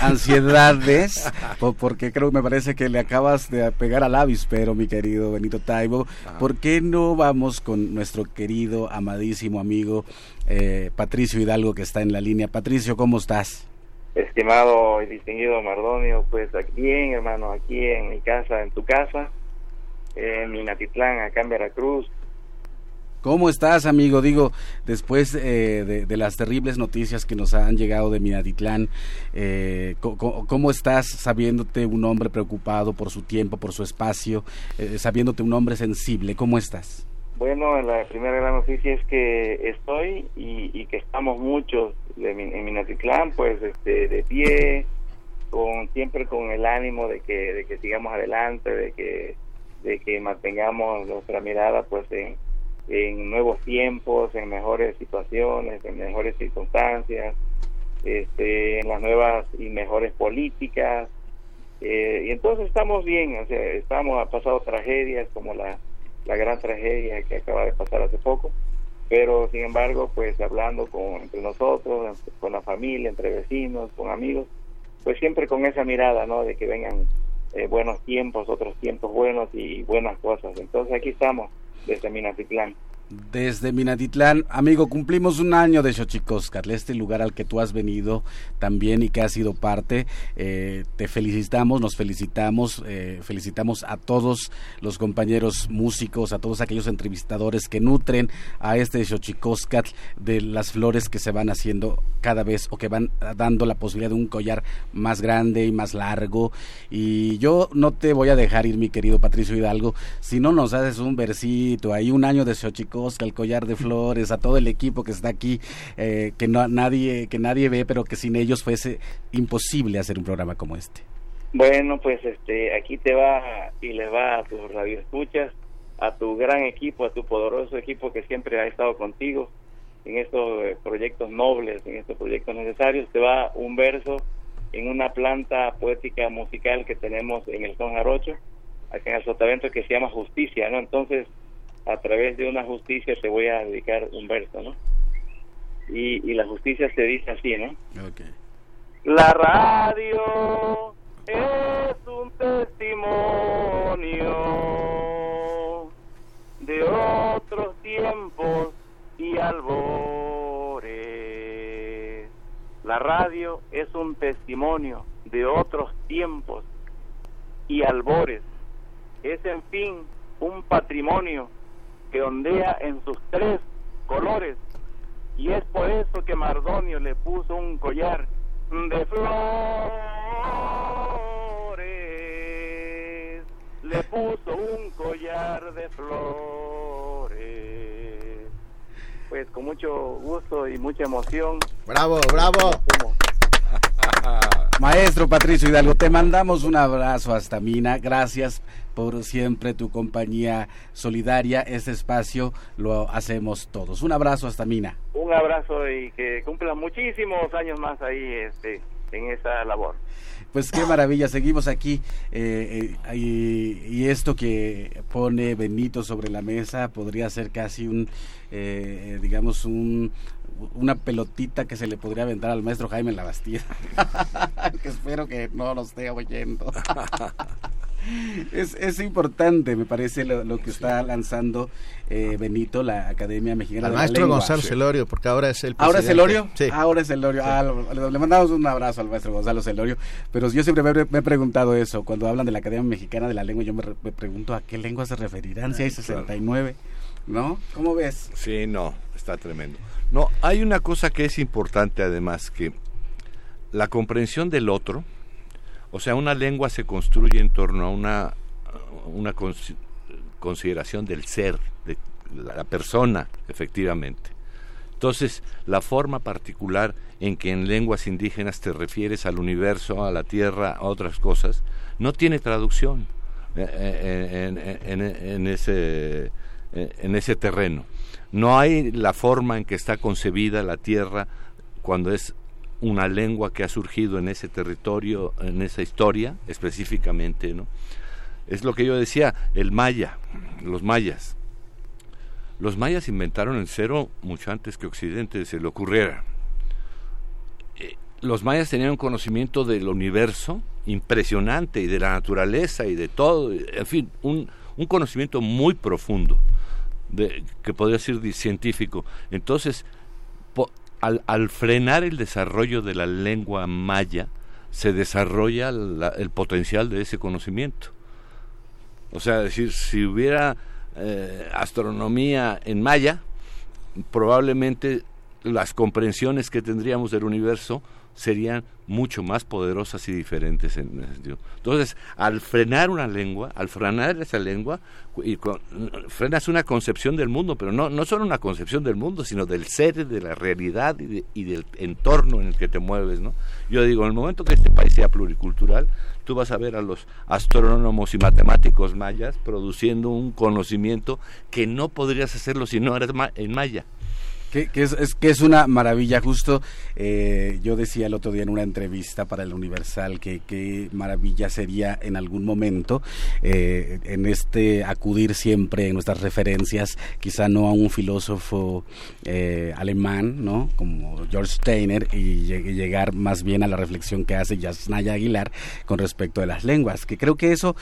ansiedades, <laughs> porque creo que me parece que le acabas de pegar al avispero, mi querido Benito Taibo, ¿por qué no vamos con nuestro querido, amadísimo amigo eh, Patricio Hidalgo que está en la línea? Patricio, ¿cómo estás? Estimado y distinguido Mardonio, pues aquí bien, hermano, aquí en mi casa, en tu casa, en Minatitlán, acá en Veracruz. ¿Cómo estás, amigo? Digo, después eh, de, las terribles noticias que nos han llegado de Minatitlán, eh, ¿cómo, estás sabiéndote un hombre preocupado por su tiempo, por su espacio, eh, sabiéndote un hombre sensible? ¿Cómo estás? Bueno, la primera gran noticia es que estoy y, que estamos muchos de, en Minatitlán, pues este, de pie, con siempre con el ánimo de que, de que sigamos adelante, de que, de que mantengamos nuestra mirada pues en, nuevos tiempos, en mejores situaciones, en mejores circunstancias, este, en las nuevas y mejores políticas. Eh, y entonces estamos bien, o sea, estamos, ha pasado tragedias como la la gran tragedia que acaba de pasar hace poco, pero sin embargo, pues hablando con, entre nosotros, con la familia, entre vecinos, con amigos, pues siempre con esa mirada, ¿no? De que vengan eh, buenos tiempos, otros tiempos buenos y buenas cosas. Entonces aquí estamos desde Minatitlán desde Minatitlán. Amigo, cumplimos un año de Xochicóscatl, este lugar al que tú has venido también y que has sido parte. Eh, te felicitamos, nos felicitamos, eh, felicitamos a todos los compañeros músicos, a todos aquellos entrevistadores que nutren a este Xochicóscatl de las flores que se van haciendo cada vez o que van dando la posibilidad de un collar más grande y más largo. Y yo no te voy a dejar ir, mi querido Patricio Hidalgo, si no nos haces un hay un año de Xochicóscatl al collar de flores, a todo el equipo que está aquí, eh, que no, nadie, que nadie ve, pero que sin ellos fuese imposible hacer un programa como este. Bueno, pues este, aquí te va y le va a tus radioescuchas a tu gran equipo, a tu poderoso equipo que siempre ha estado contigo en estos eh, proyectos nobles, en estos proyectos necesarios. Te va un verso en una planta poética musical que tenemos en el Son Jarocho, acá en el Sotavento, que se llama Justicia, ¿no? Entonces, a través de una justicia te voy a dedicar un verso, ¿no? Y, la justicia se dice así, ¿no? La radio es un testimonio de otros tiempos y albores. La radio es un testimonio de otros tiempos y albores. Es en fin un patrimonio que ondea en sus tres colores y es por eso que Mardonio le puso un collar de flores, le puso un collar de flores. Pues con mucho gusto y mucha emoción. Bravo, bravo. Maestro Patricio Hidalgo, te mandamos un abrazo hasta Mina. Gracias por siempre tu compañía solidaria. Este espacio lo hacemos todos. Un abrazo hasta Mina. Un abrazo y que cumpla muchísimos años más ahí este, en esa labor. Pues qué maravilla, seguimos aquí eh, eh, y, esto que pone Benito sobre la mesa podría ser casi un, eh, digamos, un, una pelotita que se le podría aventar al maestro Jaime en la Bastida. <laughs> que espero que no lo esté oyendo. <laughs> es, es importante, me parece, lo, que está lanzando eh, Benito, la Academia Mexicana Al de maestro la Lengua. Gonzalo Celorio, porque ahora es el ¿Ahora es Celorio? Sí. Ahora es Celorio. Ah, le, mandamos un abrazo al maestro Gonzalo Celorio. Pero yo siempre me, he preguntado eso. Cuando hablan de la Academia Mexicana de la Lengua, yo me, pregunto a qué lengua se referirán, si hay 69. ¿No? ¿Cómo ves? Sí, no, está tremendo. No, hay una cosa que es importante además, que la comprensión del otro, o sea, una lengua se construye en torno a una, una consideración del ser, de la persona, efectivamente. Entonces, la forma particular en que en lenguas indígenas te refieres al universo, a la tierra, a otras cosas, no tiene traducción eh, eh, en, ese, en ese terreno. No hay la forma en que está concebida la tierra cuando es una lengua que ha surgido en ese territorio, en esa historia específicamente, ¿no? Es lo que yo decía, el maya, los mayas. Los mayas inventaron el cero mucho antes que Occidente se le ocurriera. Eh, los mayas tenían un conocimiento del universo impresionante y de la naturaleza y de todo, en fin, un, un conocimiento muy profundo que podría ser científico. Entonces, al, al, frenar el desarrollo de la lengua maya, se desarrolla el potencial de ese conocimiento. O sea, decir, si hubiera eh, astronomía en maya, probablemente las comprensiones que tendríamos del universo serían mucho más poderosas y diferentes en ese sentido. Entonces, al frenar una lengua, al frenar esa lengua, y frenas una concepción del mundo, pero no, no solo una concepción del mundo, sino del ser, de la realidad y, del entorno en el que te mueves. ¿no? Yo digo, en el momento que este país sea pluricultural, tú vas a ver a los astrónomos y matemáticos mayas produciendo un conocimiento que no podrías hacerlo si no eres en maya. Que, es, que es una maravilla, justo eh, yo decía el otro día en una entrevista para el Universal que qué maravilla sería en algún momento eh, en este acudir siempre en nuestras referencias, quizá no a un filósofo eh, alemán, ¿no? Como George Steiner y, llegar más bien a la reflexión que hace Yasnaya Aguilar con respecto de las lenguas, que creo que eso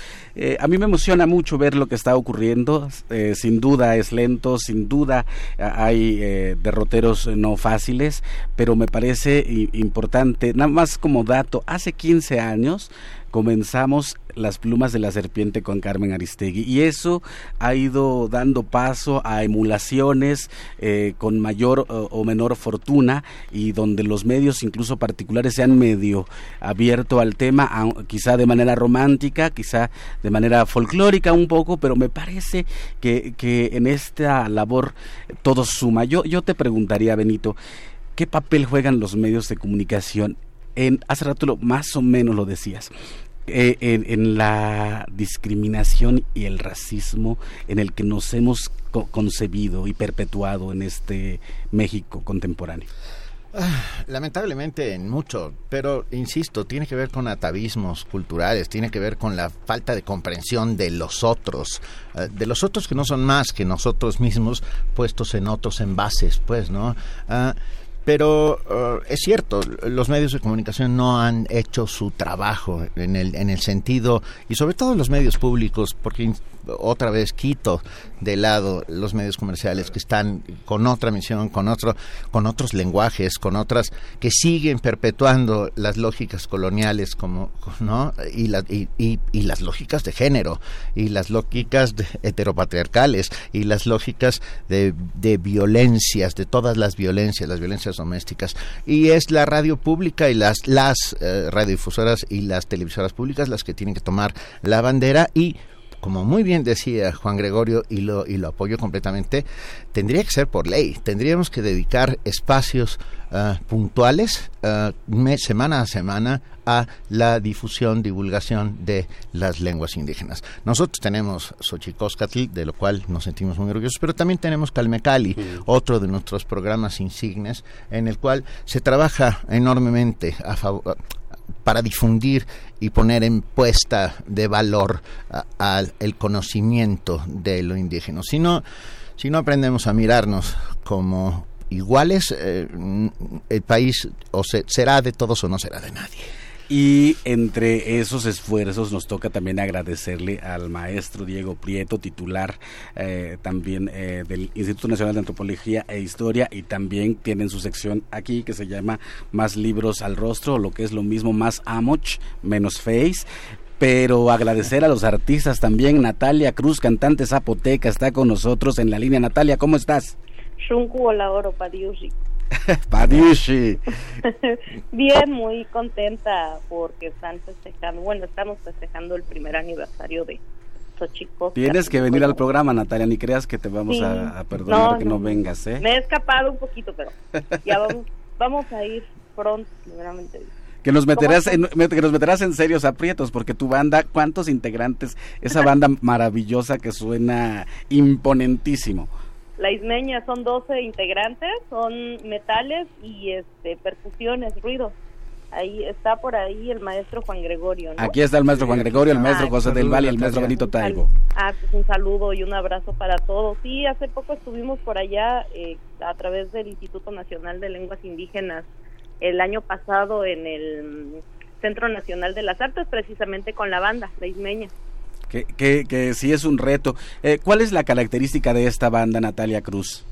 a mí me emociona mucho ver lo que está ocurriendo, sin duda es lento, sin duda hay derroteros no fáciles, pero me parece importante, nada más como dato, hace 15 años comenzamos las plumas de la serpiente con Carmen Aristegui. Y eso ha ido dando paso a emulaciones eh, con mayor o menor fortuna y donde los medios incluso particulares se han medio abierto al tema quizá de manera romántica quizá de manera folclórica un poco pero me parece que, que en esta labor todo suma. Yo, yo te preguntaría Benito ¿qué papel juegan los medios de comunicación en, hace rato lo, más o menos lo decías, eh, en, la discriminación y el racismo en el que nos hemos concebido y perpetuado en este México contemporáneo? Ah, lamentablemente en mucho, pero insisto, tiene que ver con atavismos culturales, tiene que ver con la falta de comprensión de los otros, eh, de los otros que no son más que nosotros mismos puestos en otros envases, pues, ¿no? Ah, pero uh, es cierto, los medios de comunicación no han hecho su trabajo en el, en el sentido, y sobre todo los medios públicos, porque otra vez quito de lado los medios comerciales que están con otra misión, con otro, con otros lenguajes, con otras que siguen perpetuando las lógicas coloniales como, ¿no? y, y, y, las lógicas de género, y las lógicas heteropatriarcales, y las lógicas de, de violencias, de todas las violencias, las violencias domésticas. Y es la radio pública y las, las eh, radiodifusoras y las televisoras públicas las que tienen que tomar la bandera y como muy bien decía Juan Gregorio y lo, y lo apoyo completamente, tendría que ser por ley. Tendríamos que dedicar espacios ah, puntuales, uh, semana a semana, a la difusión, divulgación de las lenguas indígenas. Nosotros tenemos Xochicóscatl, de lo cual nos sentimos muy orgullosos, pero también tenemos Calmecali, otro de nuestros programas insignes, en el cual se trabaja enormemente a favor, para difundir y poner en puesta de valor al el conocimiento de lo indígena. Si no, si no aprendemos a mirarnos como iguales, eh, el país o será de todos o no será de nadie. Y entre esos esfuerzos nos toca también agradecerle al maestro Diego Prieto, titular eh, también eh, del Instituto Nacional de Antropología e Historia, y también tienen su sección aquí que se llama Más libros al rostro, lo que es lo mismo, más Amoch, menos Face pero agradecer a los artistas también. Natalia Cruz, cantante zapoteca, está con nosotros en la línea. Natalia, ¿cómo estás? Shunku oro <laughs> Padiushi. <laughs> Bien, muy contenta porque están festejando, bueno, estamos festejando el primer aniversario de Xochicosca. Tienes que venir al programa, Natalia, ni creas que te vamos a, perdonar que no, vengas, ¿eh? Me he escapado un poquito, pero ya vamos, <laughs> vamos a ir pronto, seguramente. Que nos, meterás en, que nos meterás en serios aprietos, porque tu banda, ¿cuántos integrantes? Esa banda maravillosa que suena imponentísimo. La ismeña son 12 integrantes, son metales y este percusiones, ruidos. Ahí está por ahí el maestro Juan Gregorio. Aquí está el maestro Juan Gregorio, el maestro José del Valle el maestro Benito Taibo. Ah, pues un saludo y un abrazo para todos. Sí, hace poco estuvimos por allá eh, a través del Instituto Nacional de Lenguas Indígenas el año pasado en el Centro Nacional de las Artes, precisamente con la banda, la ismeña que, que, que sí es un reto. Eh, ¿Cuál es la característica de esta banda, Natalia Cruz?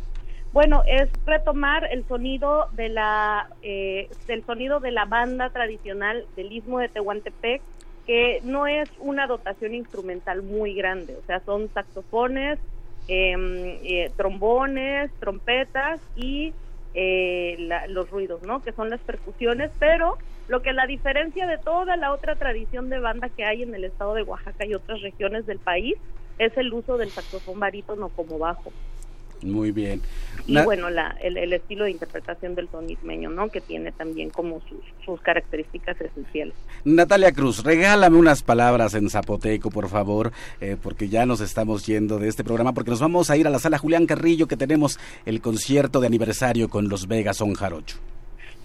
Bueno, es retomar el sonido de la eh, del sonido de la banda tradicional del Istmo de Tehuantepec, que no es una dotación instrumental muy grande, o sea, son saxofones, em, eh, trombones, trompetas y eh, los ruidos, ¿no? Que son las percusiones, pero lo que la diferencia de toda la otra tradición de banda que hay en el estado de Oaxaca y otras regiones del país es el uso del saxofón barítono como bajo. Muy bien. Y bueno, la, el, estilo de interpretación del tonismeño, ¿no? Que tiene también como sus, sus características esenciales. Natalia Cruz, regálame unas palabras en zapoteco, por favor, eh, porque ya nos estamos yendo de este programa, porque nos vamos a ir a la sala Julián Carrillo, que tenemos el concierto de aniversario con los Vegas Son Jarocho.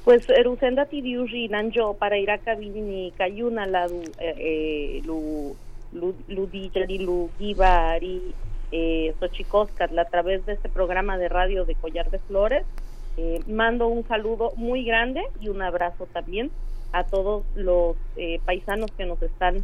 Pues erusenda tidiuji nanjo para ir a cabini cayuna la eh, eh, lu lu lu lu gibari eh, a través de este programa de radio de Collar de Flores. Eh, mando un saludo muy grande y un abrazo también a todos los eh, paisanos que nos están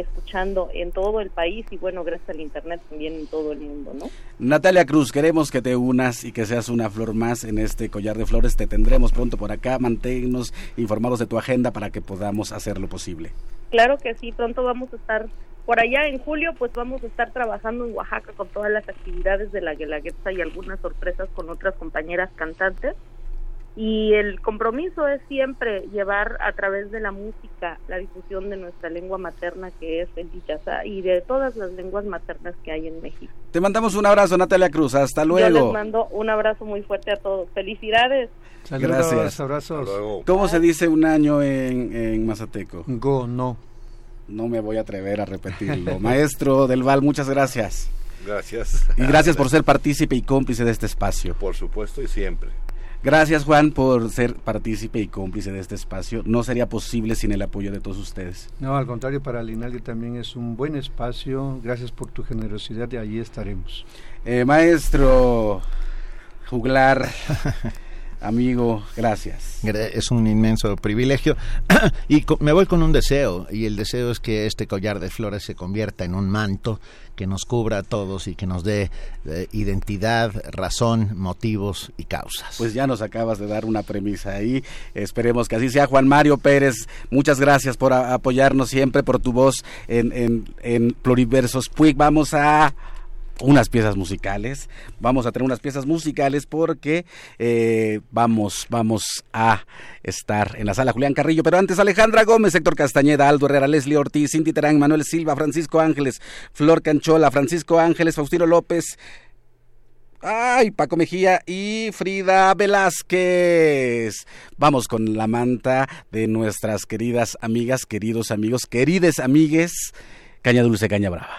escuchando en todo el país y bueno, gracias al Internet también en todo el mundo, ¿no? Natalia Cruz, queremos que te unas y que seas una flor más en este collar de flores. Te tendremos pronto por acá. Manténnos informados de tu agenda para que podamos hacer lo posible. Claro que sí, pronto vamos a estar por allá en julio, pues vamos a estar trabajando en Oaxaca con todas las actividades de la Guelaguetza y algunas sorpresas con otras compañeras cantantes y el compromiso es siempre llevar a través de la música la difusión de nuestra lengua materna que es el dichazá y de todas las lenguas maternas que hay en México. Te mandamos un abrazo Natalia Cruz, hasta luego. Yo les mando un abrazo muy fuerte a todos. Felicidades. Gracias. Abrazos. ¿Cómo se dice un año en, en Mazateco? Go, no. no me voy a atrever a repetirlo. <laughs> Maestro del Val, muchas gracias. Gracias. Y gracias por ser partícipe y cómplice de este espacio. Por supuesto y siempre. Gracias Juan por ser partícipe y cómplice de este espacio. No sería posible sin el apoyo de todos ustedes. No, al contrario, para Linaldi también es un buen espacio. Gracias por tu generosidad y ahí estaremos. Eh, maestro juglar. <laughs> Amigo, gracias. Es un inmenso privilegio. <clears throat> y me voy con un deseo, y el deseo es que este collar de flores se convierta en un manto que nos cubra a todos y que nos dé eh, identidad, razón, motivos y causas. Pues ya nos acabas de dar una premisa ahí. Esperemos que así sea. Juan Mario Pérez, muchas gracias por apoyarnos siempre, por tu voz en, en, en Pluriversos Puig. Vamos a unas piezas musicales. Vamos a tener unas piezas musicales porque eh, vamos, vamos a estar en la sala Julián Carrillo. Pero antes Alejandra Gómez, Héctor Castañeda, Aldo Herrera, Leslie Ortiz, Cinti Terán, Manuel Silva, Francisco Ángeles, Flor Canchola, Francisco Ángeles, Faustino López. Ay, Paco Mejía y Frida Velázquez. Vamos con la manta de nuestras queridas amigas, queridos amigos, querides amigues, Caña Dulce, Caña Brava.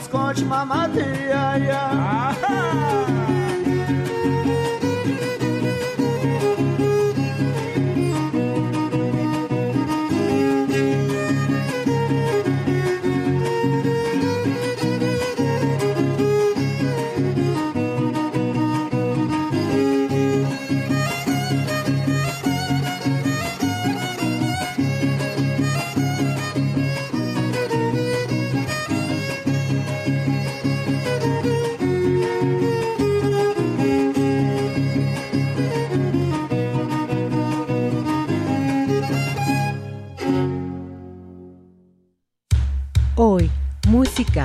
esconde mamadeira. Ah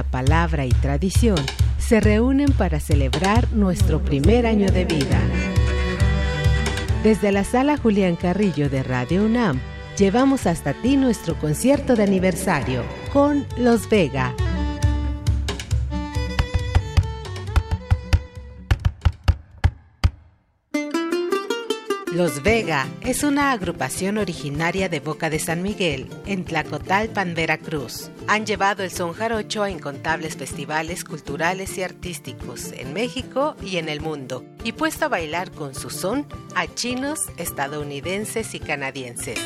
palabra y tradición se reúnen para celebrar nuestro primer año de vida. Desde la sala Julián Carrillo de Radio UNAM, llevamos hasta ti nuestro concierto de aniversario con Los Vega. Los Vega es una agrupación originaria de Boca de San Miguel, en Tlacotalpan, Veracruz. Han llevado el son jarocho a incontables festivales culturales y artísticos en México y en el mundo, y puesto a bailar con su son a chinos, estadounidenses y canadienses.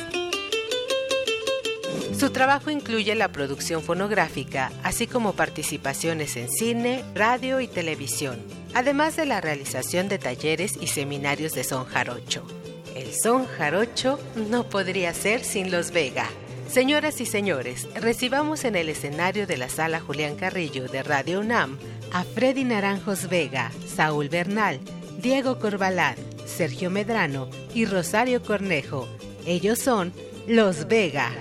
Su trabajo incluye la producción fonográfica, así como participaciones en cine, radio y televisión, además de la realización de talleres y seminarios de son jarocho. El son jarocho no podría ser sin los Vega. Señoras y señores, recibamos en el escenario de la sala Julián Carrillo de Radio UNAM a Freddy Naranjos Vega, Saúl Bernal, Diego Corbalán, Sergio Medrano y Rosario Cornejo. Ellos son Los Vega.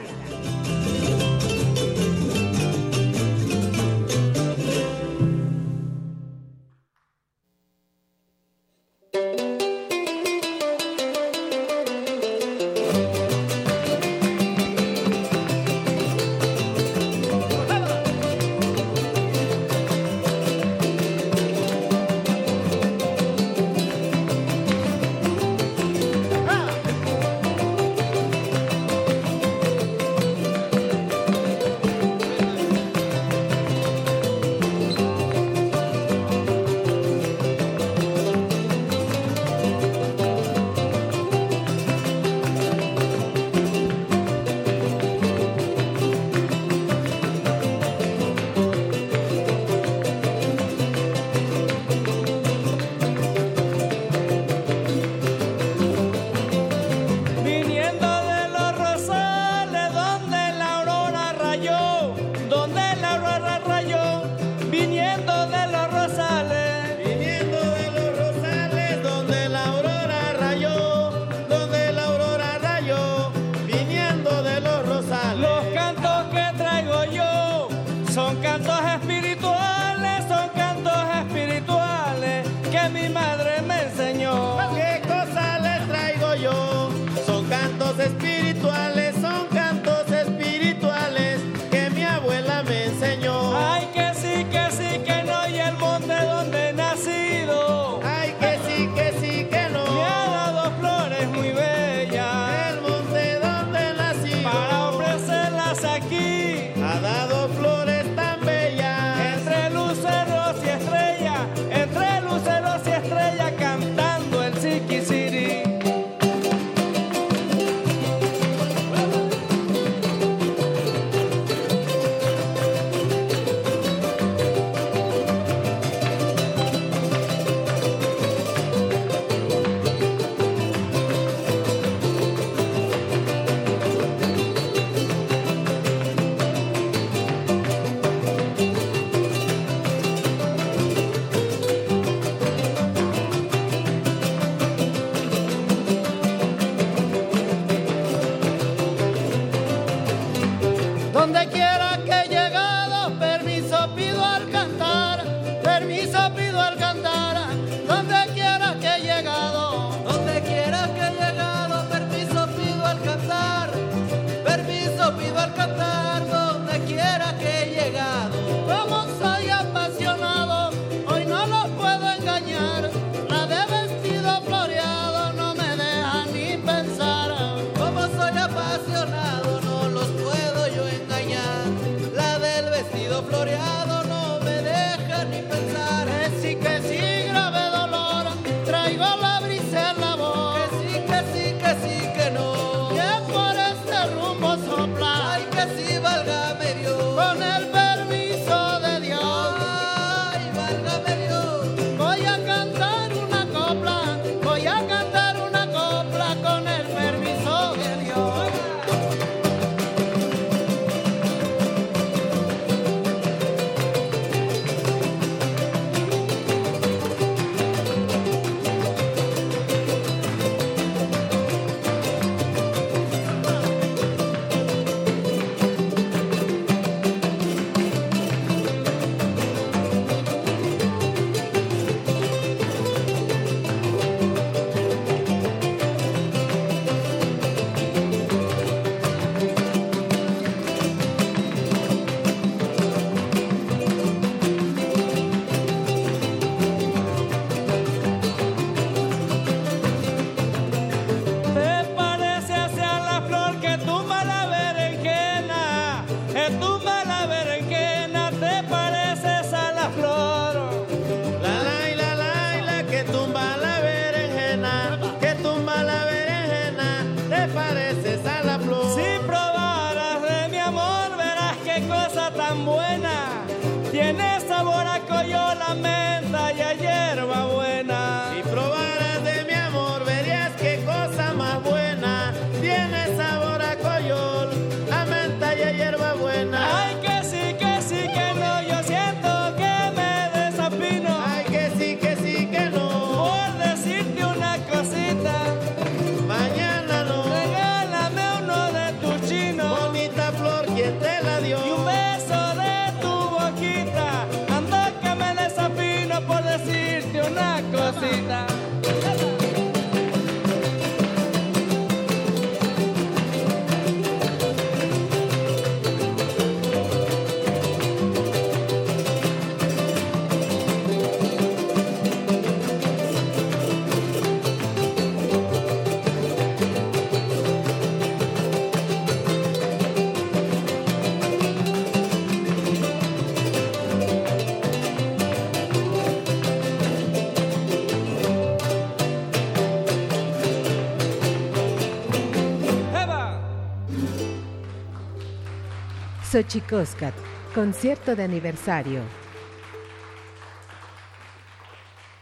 Xochicóscat, concierto de aniversario.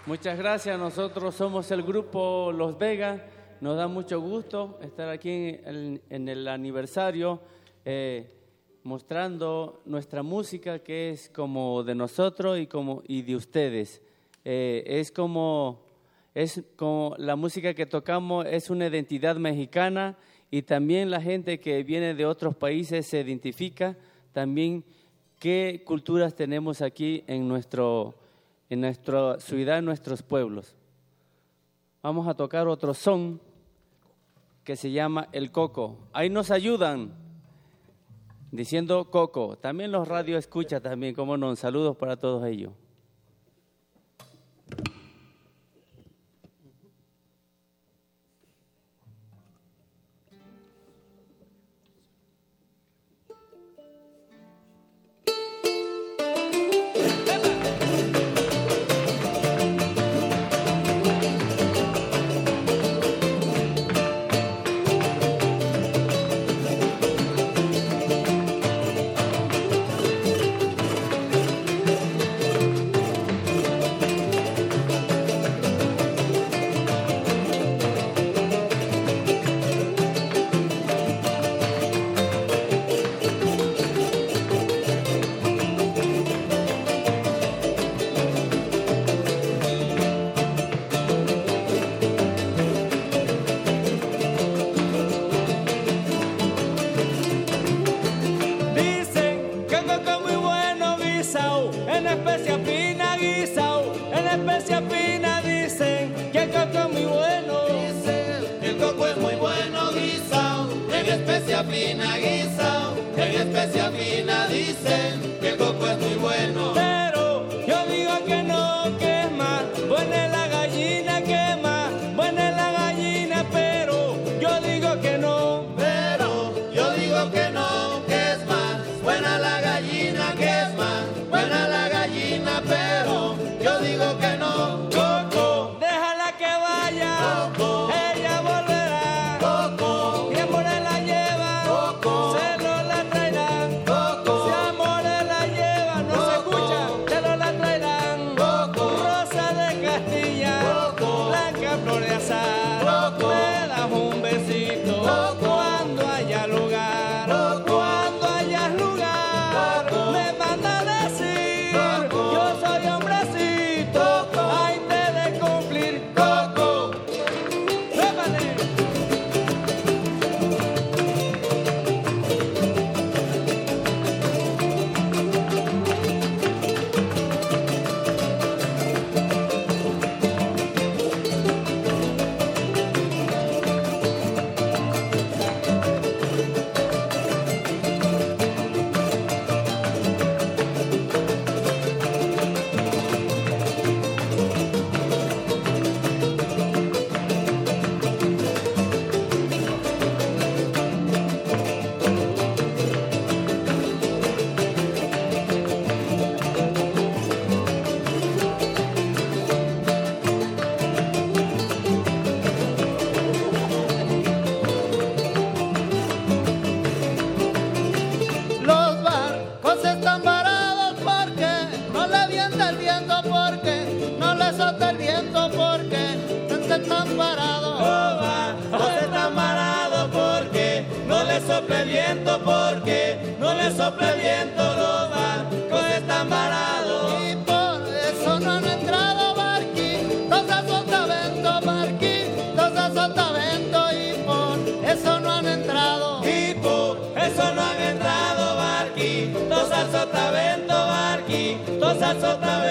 Muchas gracias, nosotros somos el grupo Los Vegas, nos da mucho gusto estar aquí en, el aniversario eh, mostrando nuestra música que es como de nosotros y, como, y de ustedes. Eh, es como es como la música que tocamos es una identidad mexicana y también la gente que viene de otros países se identifica también qué culturas tenemos aquí en, nuestro, en nuestra ciudad, en nuestros pueblos. Vamos a tocar otro son que se llama el coco. Ahí nos ayudan diciendo coco. También los radio escucha también, como no. Saludos para todos ellos. especia fina guisa, en especia fina dicen que el coco es muy bueno. soltar.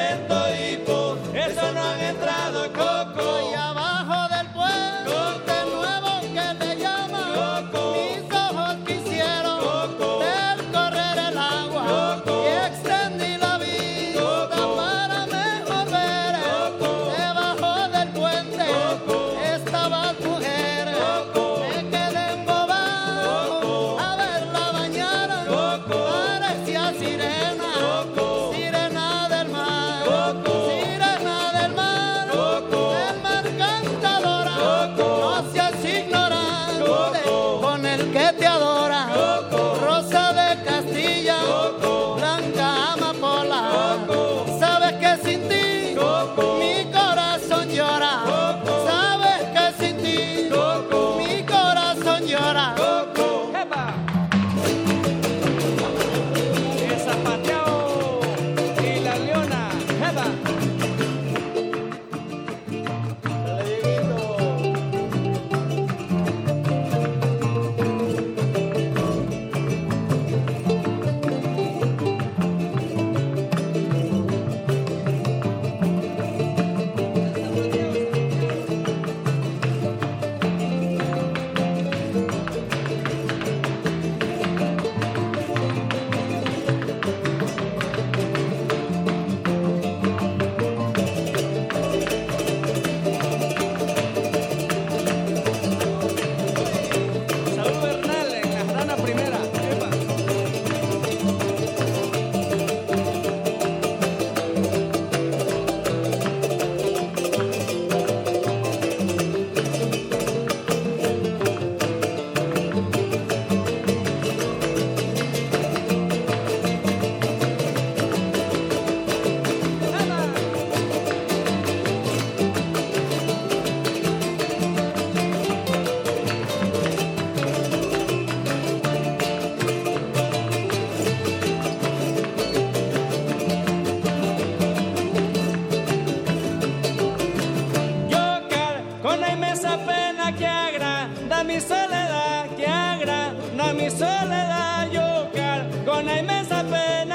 a mi soledad yo cargo una inmensa pena.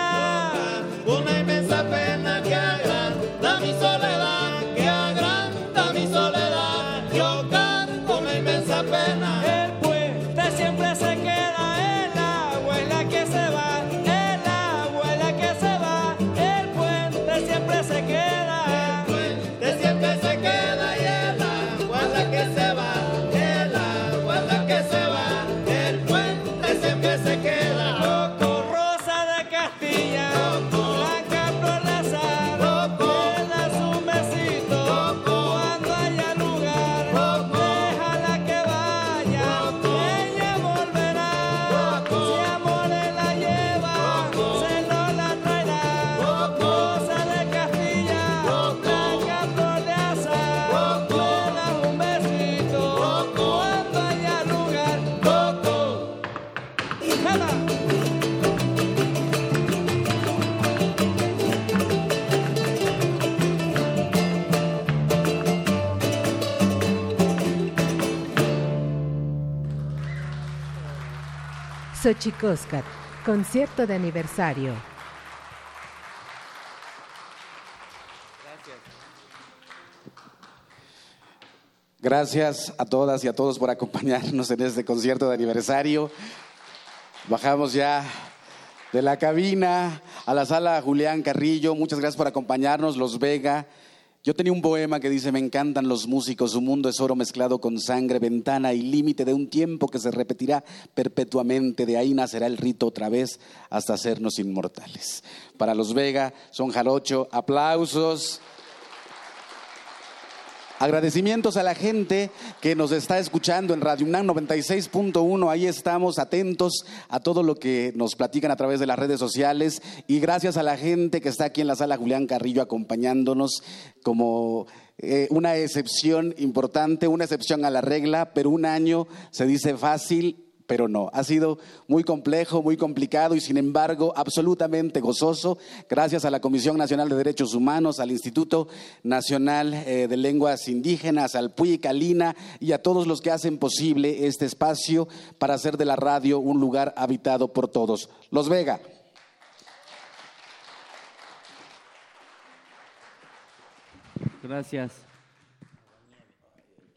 Xochicóscat, concierto de aniversario. Gracias a todas y a todos por acompañarnos en este concierto de aniversario. Bajamos ya de la cabina a la sala Julián Carrillo. Muchas gracias por acompañarnos, Los Vega. Yo tenía un poema que dice, me encantan los músicos, su mundo es oro mezclado con sangre, ventana y límite de un tiempo que se repetirá perpetuamente, de ahí nacerá el rito otra vez hasta hacernos inmortales. Para los Vega, son jarocho, aplausos. Agradecimientos a la gente que nos está escuchando en Radio UNAM 96.1. Ahí estamos atentos a todo lo que nos platican a través de las redes sociales. Y gracias a la gente que está aquí en la sala Julián Carrillo acompañándonos como eh, una excepción importante, una excepción a la regla, pero un año se dice fácil pero no. Ha sido muy complejo, muy complicado y sin embargo absolutamente gozoso, gracias a la Comisión Nacional de Derechos Humanos, al Instituto Nacional eh, de Lenguas Indígenas, al PUI, Calina y a todos los que hacen posible este espacio para hacer de la radio un lugar habitado por todos. Los Vega. Gracias.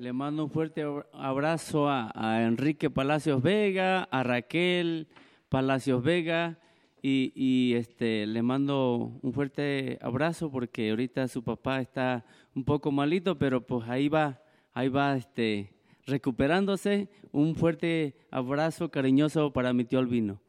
Le mando un fuerte abrazo a, Enrique Palacios Vega, a Raquel Palacios Vega y, este le mando un fuerte abrazo porque ahorita su papá está un poco malito, pero pues ahí va, ahí va este recuperándose. Un fuerte abrazo cariñoso para mi tío Albino.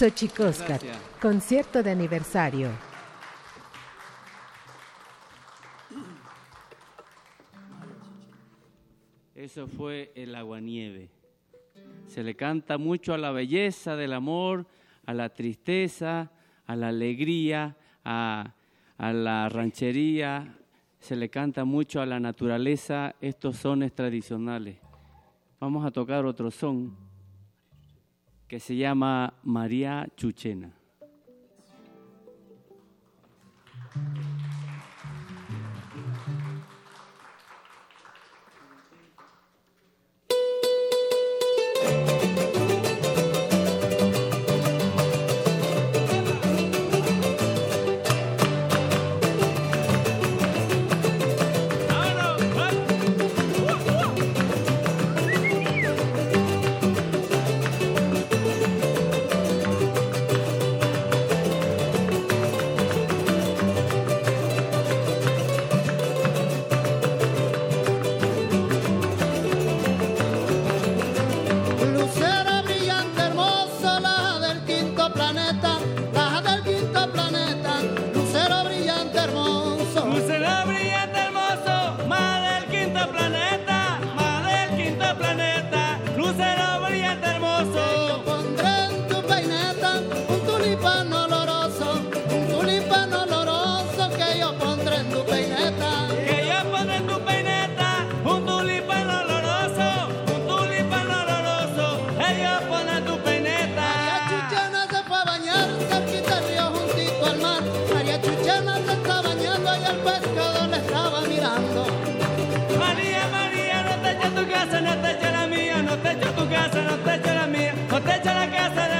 Xochicóscat, concierto de aniversario. Eso fue el aguanieve. Se le canta mucho a la belleza del amor, a la tristeza, a la alegría, a, a la ranchería, se le canta mucho a la naturaleza estos sones tradicionales. Vamos a tocar otro son que se llama María Chuchena. no te echa la mía, no te echa la casa.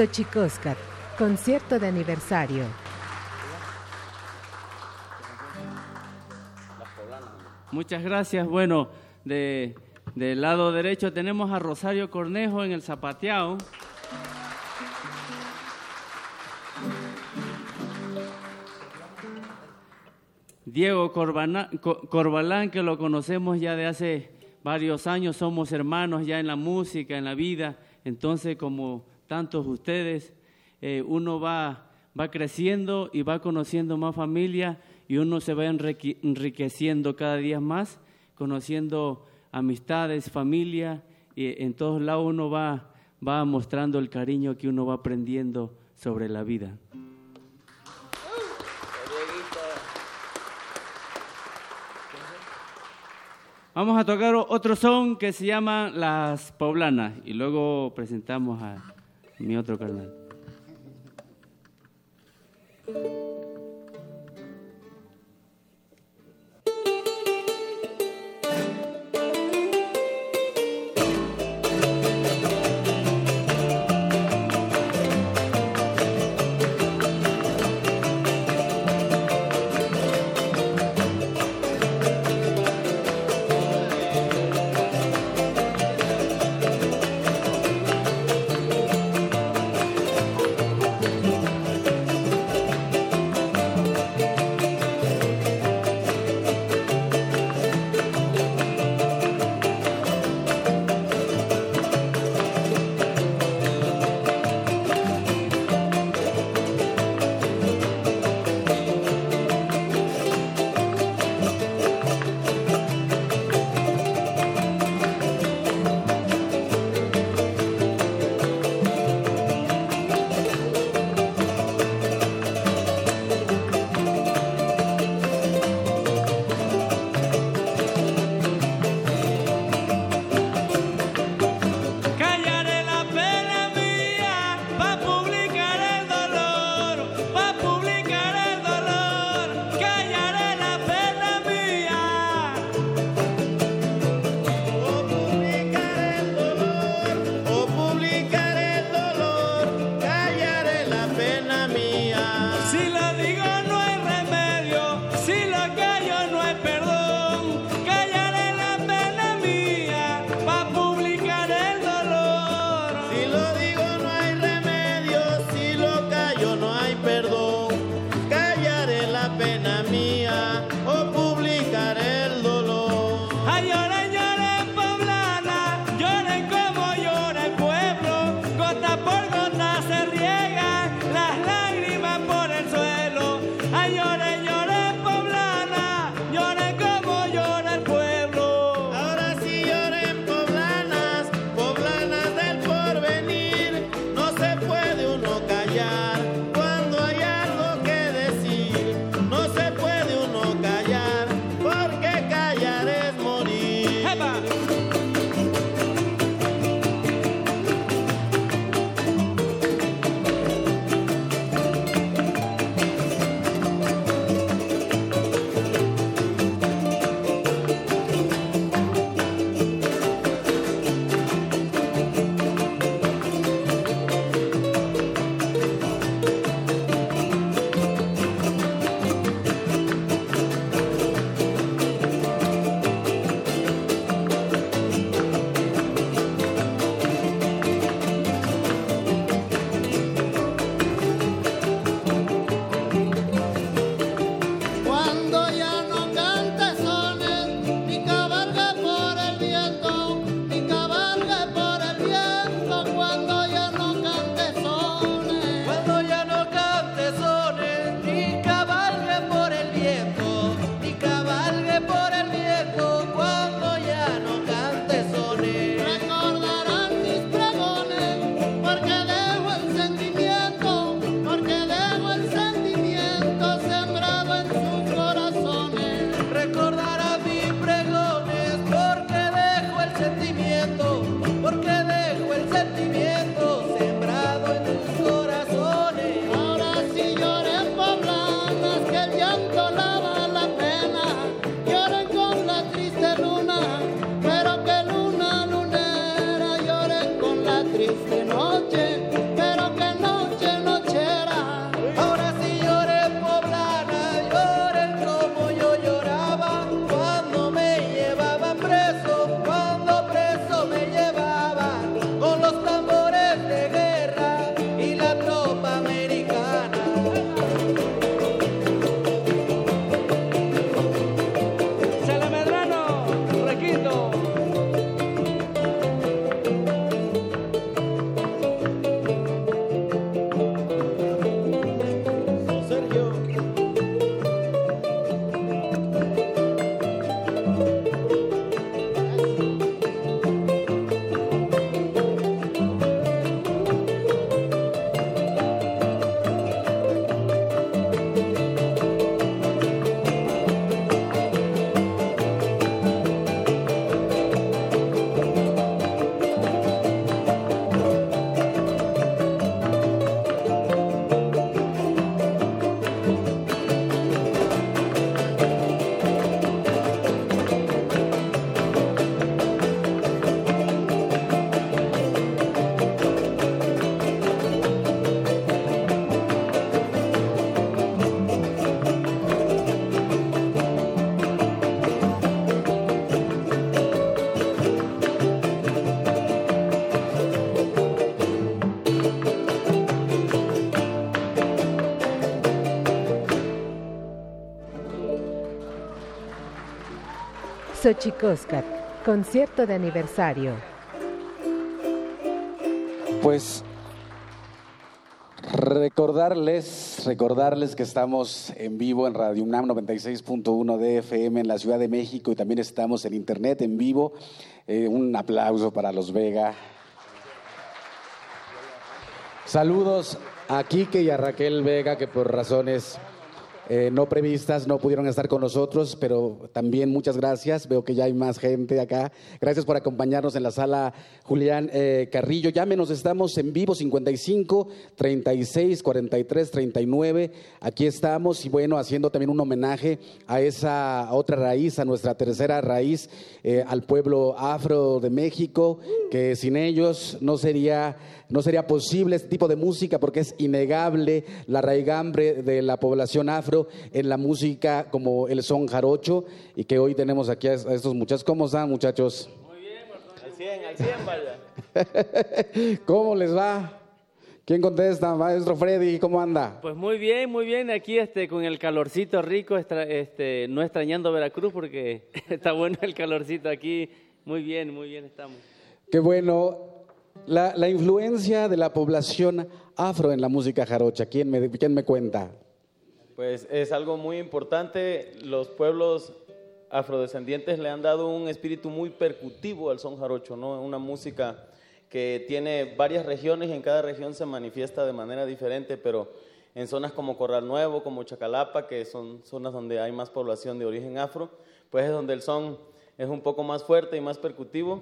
Xochicóscat, concierto de aniversario. Muchas gracias. Bueno, de, del lado derecho tenemos a Rosario Cornejo en el zapateado. Diego Corbana- Co- Corbalán, que lo conocemos ya de hace varios años, somos hermanos ya en la música, en la vida. Entonces, como tantos ustedes, eh, uno va, va creciendo y va conociendo más familia y uno se va enrique- enriqueciendo cada día más, conociendo amistades, familia, y en todos lados uno va, va mostrando el cariño que uno va aprendiendo sobre la vida. Vamos a tocar otro son que se llama Las Poblanas y luego presentamos a mi otro carnal. Xochicóscat, concierto de aniversario. Pues recordarles, recordarles que estamos en vivo en Radio UNAM 96.1 de FM en la Ciudad de México y también estamos en internet en vivo. Eh, un aplauso para los Vega. Saludos a Quique y a Raquel Vega que por razones eh, no previstas, no pudieron estar con nosotros, pero también muchas gracias. Veo que ya hay más gente acá. Gracias por acompañarnos en la sala Julián eh, Carrillo. Llámenos, estamos en vivo 55 36 43 39. Aquí estamos y bueno, haciendo también un homenaje a esa otra raíz, a nuestra tercera raíz, eh, al pueblo afro de México, que sin ellos no sería no sería posible este tipo de música porque es innegable la raigambre de la población afro en la música como el son jarocho y que hoy tenemos aquí a estos muchachos. ¿Cómo están muchachos? Muy bien, al 100, al 100 vaya. ¿Cómo les va? ¿Quién contesta? Maestro Freddy, ¿cómo anda? Pues muy bien, muy bien. Aquí este, con el calorcito rico, este, no extrañando Veracruz porque <laughs> está bueno el calorcito aquí. Muy bien, muy bien estamos. Qué bueno. La, influencia de la población afro en la música jarocha, ¿quién me, quién me cuenta? Pues es algo muy importante. Los pueblos afrodescendientes le han dado un espíritu muy percutivo al son jarocho, ¿no? Una música que tiene varias regiones y en cada región se manifiesta de manera diferente, pero en zonas como Corral Nuevo, como Chacalapa, que son zonas donde hay más población de origen afro, pues es donde el son es un poco más fuerte y más percutivo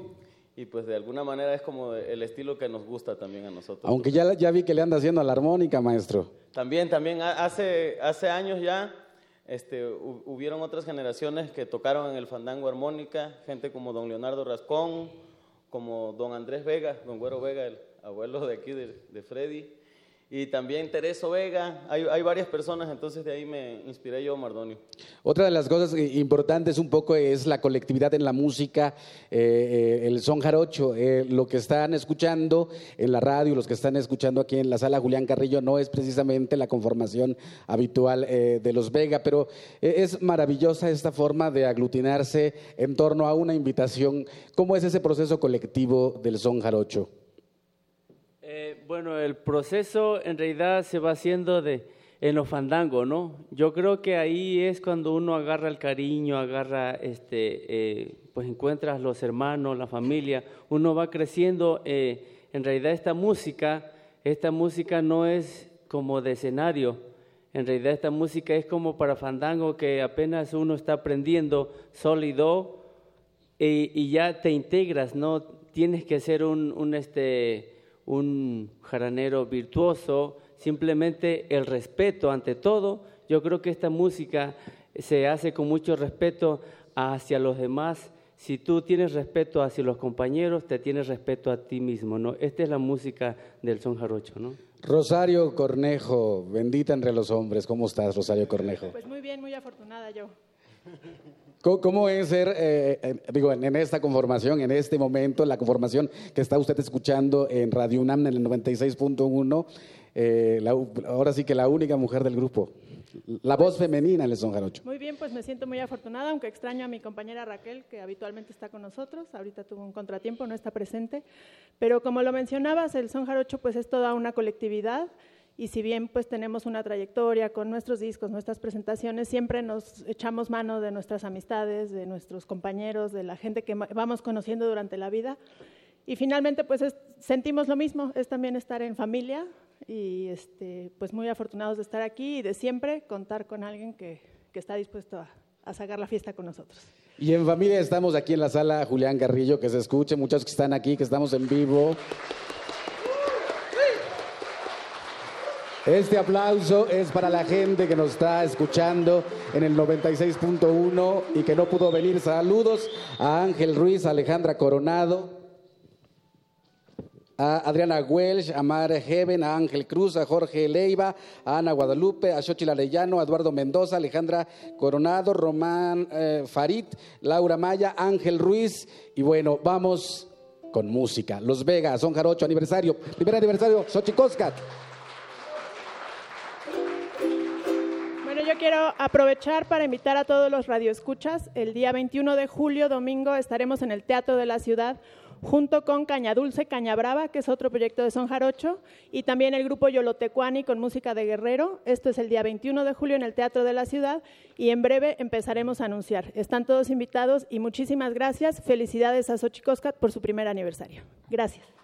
y pues de alguna manera es como el estilo que nos gusta también a nosotros. Aunque ya, ya vi que le anda haciendo a la armónica, maestro. También, también, hace, hace años ya este, hubieron otras generaciones que tocaron en el fandango armónica, gente como don Leonardo Rascón, como don Andrés Vega, don Güero Vega, el abuelo de aquí de, de Freddy, y también Tereso Vega, hay, hay, varias personas, entonces de ahí me inspiré yo, Mardonio. Otra de las cosas importantes un poco es la colectividad en la música, eh, el son jarocho, eh, lo que están escuchando en la radio, los que están escuchando aquí en la sala Julián Carrillo, no es precisamente la conformación habitual eh, de los Vega, pero es maravillosa esta forma de aglutinarse en torno a una invitación. ¿Cómo es ese proceso colectivo del son jarocho? Bueno, el proceso en realidad se va haciendo de, en los fandangos, ¿no? Yo creo que ahí es cuando uno agarra el cariño, agarra, este, eh, pues encuentras los hermanos, la familia, uno va creciendo. Eh, en realidad esta música, esta música no es como de escenario, en realidad esta música es como para fandango que apenas uno está aprendiendo sólido y, y ya te integras, ¿no? Tienes que ser un, un este, un jaranero virtuoso, simplemente el respeto ante todo. Yo creo que esta música se hace con mucho respeto hacia los demás. Si tú tienes respeto hacia los compañeros, te tienes respeto a ti mismo, ¿no? Esta es la música del son jarocho, ¿no? Rosario Cornejo, bendita entre los hombres. ¿Cómo estás, Rosario Cornejo? Pues muy bien, muy afortunada yo. ¿Cómo es ser, eh, digo, en, esta conformación, en este momento, la conformación que está usted escuchando en Radio UNAM en el 96.1, eh, ahora sí que la única mujer del grupo, la voz femenina en el son jarocho? Muy bien, pues me siento muy afortunada, aunque extraño a mi compañera Raquel, que habitualmente está con nosotros, ahorita tuvo un contratiempo, no está presente, pero como lo mencionabas, el son jarocho pues es toda una colectividad, y si bien pues tenemos una trayectoria con nuestros discos, nuestras presentaciones, siempre nos echamos mano de nuestras amistades, de nuestros compañeros, de la gente que vamos conociendo durante la vida. Y finalmente pues sentimos lo mismo, es también estar en familia y este, pues muy afortunados de estar aquí y de siempre contar con alguien que, que está dispuesto a, a sacar la fiesta con nosotros. Y en familia estamos aquí en la sala Julián Garrillo, que se escuche, muchos que están aquí, que estamos en vivo. Este aplauso es para la gente que nos está escuchando en el 96.1 y que no pudo venir. Saludos a Ángel Ruiz, a Alejandra Coronado, a Adriana Welsh, a Mar Heaven, a Ángel Cruz, a Jorge Leiva, a Ana Guadalupe, a Xochitl Arellano, a Eduardo Mendoza, Alejandra Coronado, Román eh, Farid, Laura Maya, Ángel Ruiz. Y bueno, vamos con música. Los Vegas, son Jarocho, aniversario, primer aniversario, Xochicoscat. Quiero aprovechar para invitar a todos los radioescuchas. El día 21 de julio, domingo, estaremos en el Teatro de la Ciudad junto con Caña Dulce, Caña Brava, que es otro proyecto de Son Jarocho, y también el grupo Yolotecuani con música de Guerrero. Esto es el día 21 de julio en el Teatro de la Ciudad y en breve empezaremos a anunciar. Están todos invitados y muchísimas gracias. Felicidades a Xochicoscat por su primer aniversario. Gracias.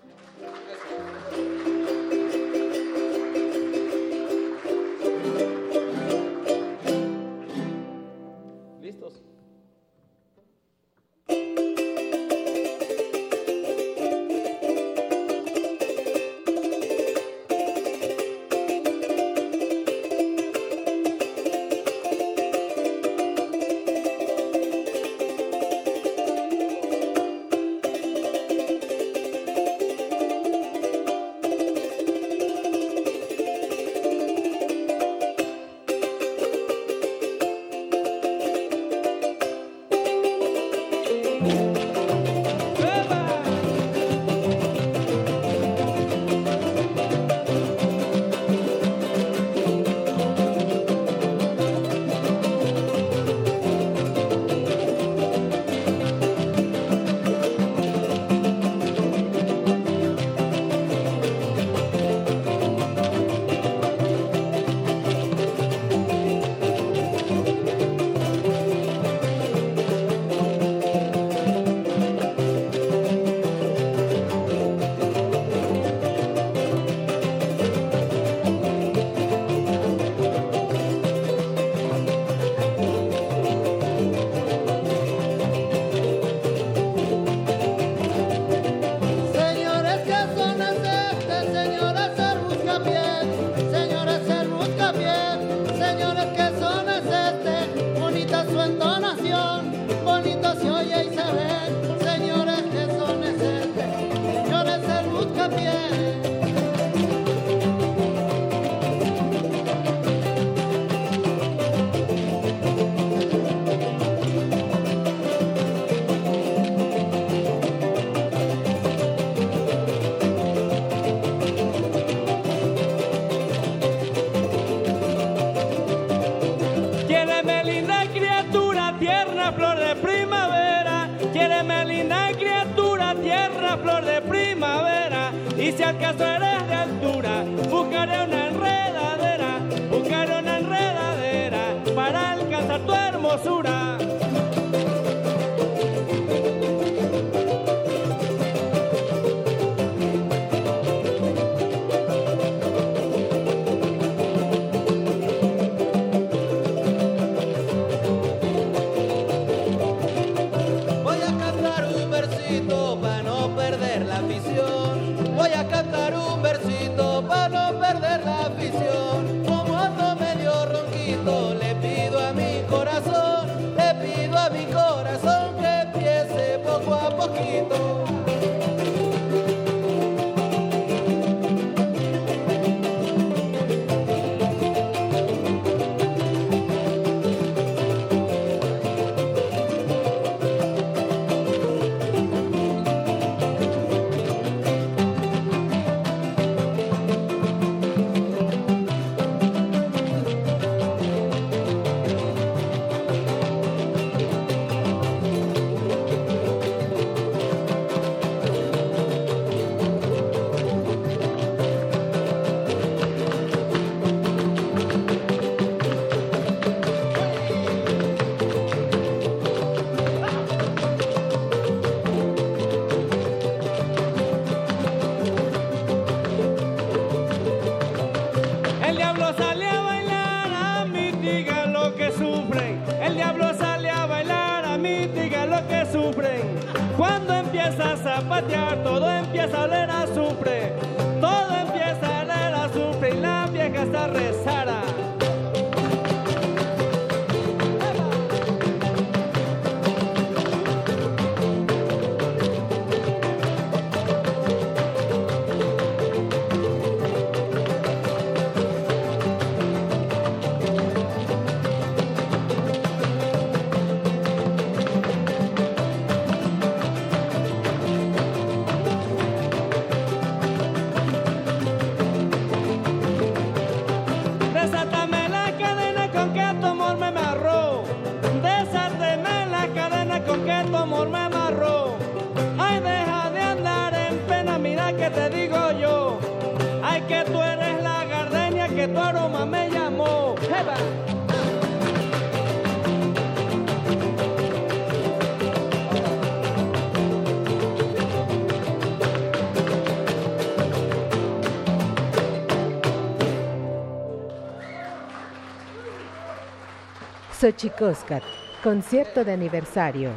Xochicóscat, concierto de aniversario.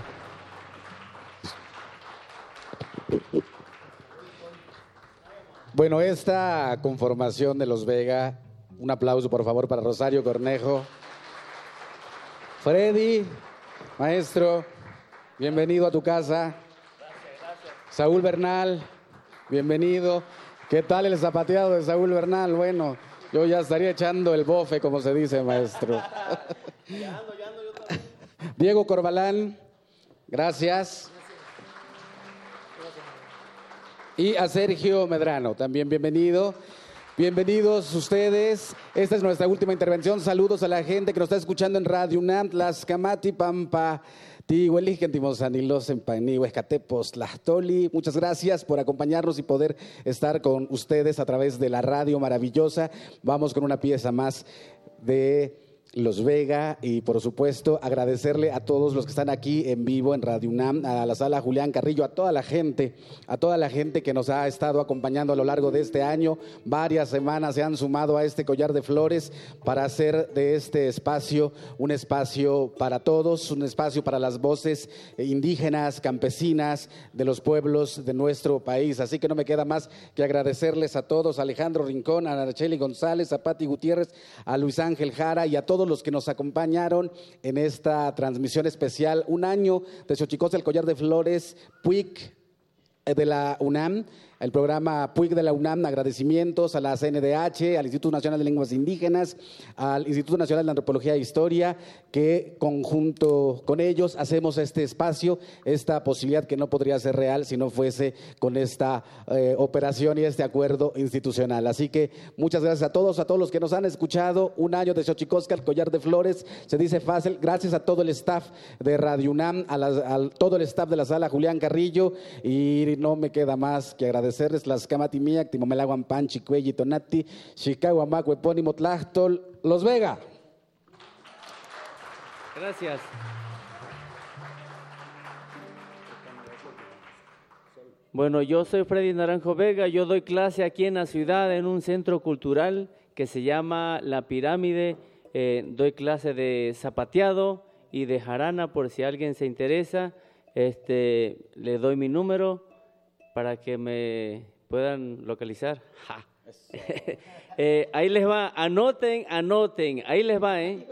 Bueno, esta conformación de los Vega, un aplauso por favor para Rosario Cornejo. Freddy, maestro, bienvenido a tu casa. Saúl Bernal, bienvenido. ¿Qué tal el zapateado de Saúl Bernal? Bueno, yo ya estaría echando el bofe, como se dice, maestro. <laughs> Diego Corbalán, gracias. Y a Sergio Medrano, también bienvenido. Bienvenidos ustedes. Esta es nuestra última intervención. Saludos a la gente que nos está escuchando en Radio UNAM, Tlaxcamati, Pampa, Muchas gracias por acompañarnos y poder estar con ustedes a través de la radio maravillosa. Vamos con una pieza más de los Vega y por supuesto agradecerle a todos los que están aquí en vivo en Radio UNAM, a la sala Julián Carrillo, a toda la gente, a toda la gente que nos ha estado acompañando a lo largo de este año. Varias semanas se han sumado a este collar de flores para hacer de este espacio un espacio para todos, un espacio para las voces indígenas, campesinas de los pueblos de nuestro país. Así que no me queda más que agradecerles a todos, a Alejandro Rincón, a Araceli González, a Pati Gutiérrez, a Luis Ángel Jara y a todos los que nos acompañaron en esta transmisión especial. Un año de Xochicos del Collar de Flores, PUIC eh, de la UNAM el programa PUIC de la UNAM, agradecimientos a la CNDH, al Instituto Nacional de Lenguas Indígenas, al Instituto Nacional de Antropología e Historia, que conjunto con ellos hacemos este espacio, esta posibilidad que no podría ser real si no fuese con esta eh, operación y este acuerdo institucional. Así que muchas gracias a todos, a todos los que nos han escuchado. Un año de Xochicosca, el collar de flores, se dice fácil. Gracias a todo el staff de Radio UNAM, a, a todo el staff de la sala Julián Carrillo, y no me queda más que agradecer agradecerles las camatimiac, timomelaguan panchi, cuelli, tonati, chicago, amaco, epónimo, Los Vega. Gracias. Bueno, yo soy Freddy Naranjo Vega, yo doy clase aquí en la ciudad en un centro cultural que se llama La Pirámide, eh, doy clase de zapateado y de jarana por si alguien se interesa, este, le doy mi número para que me puedan localizar. <laughs> eh, ahí les va, anoten, anoten, ahí les va, ¿eh?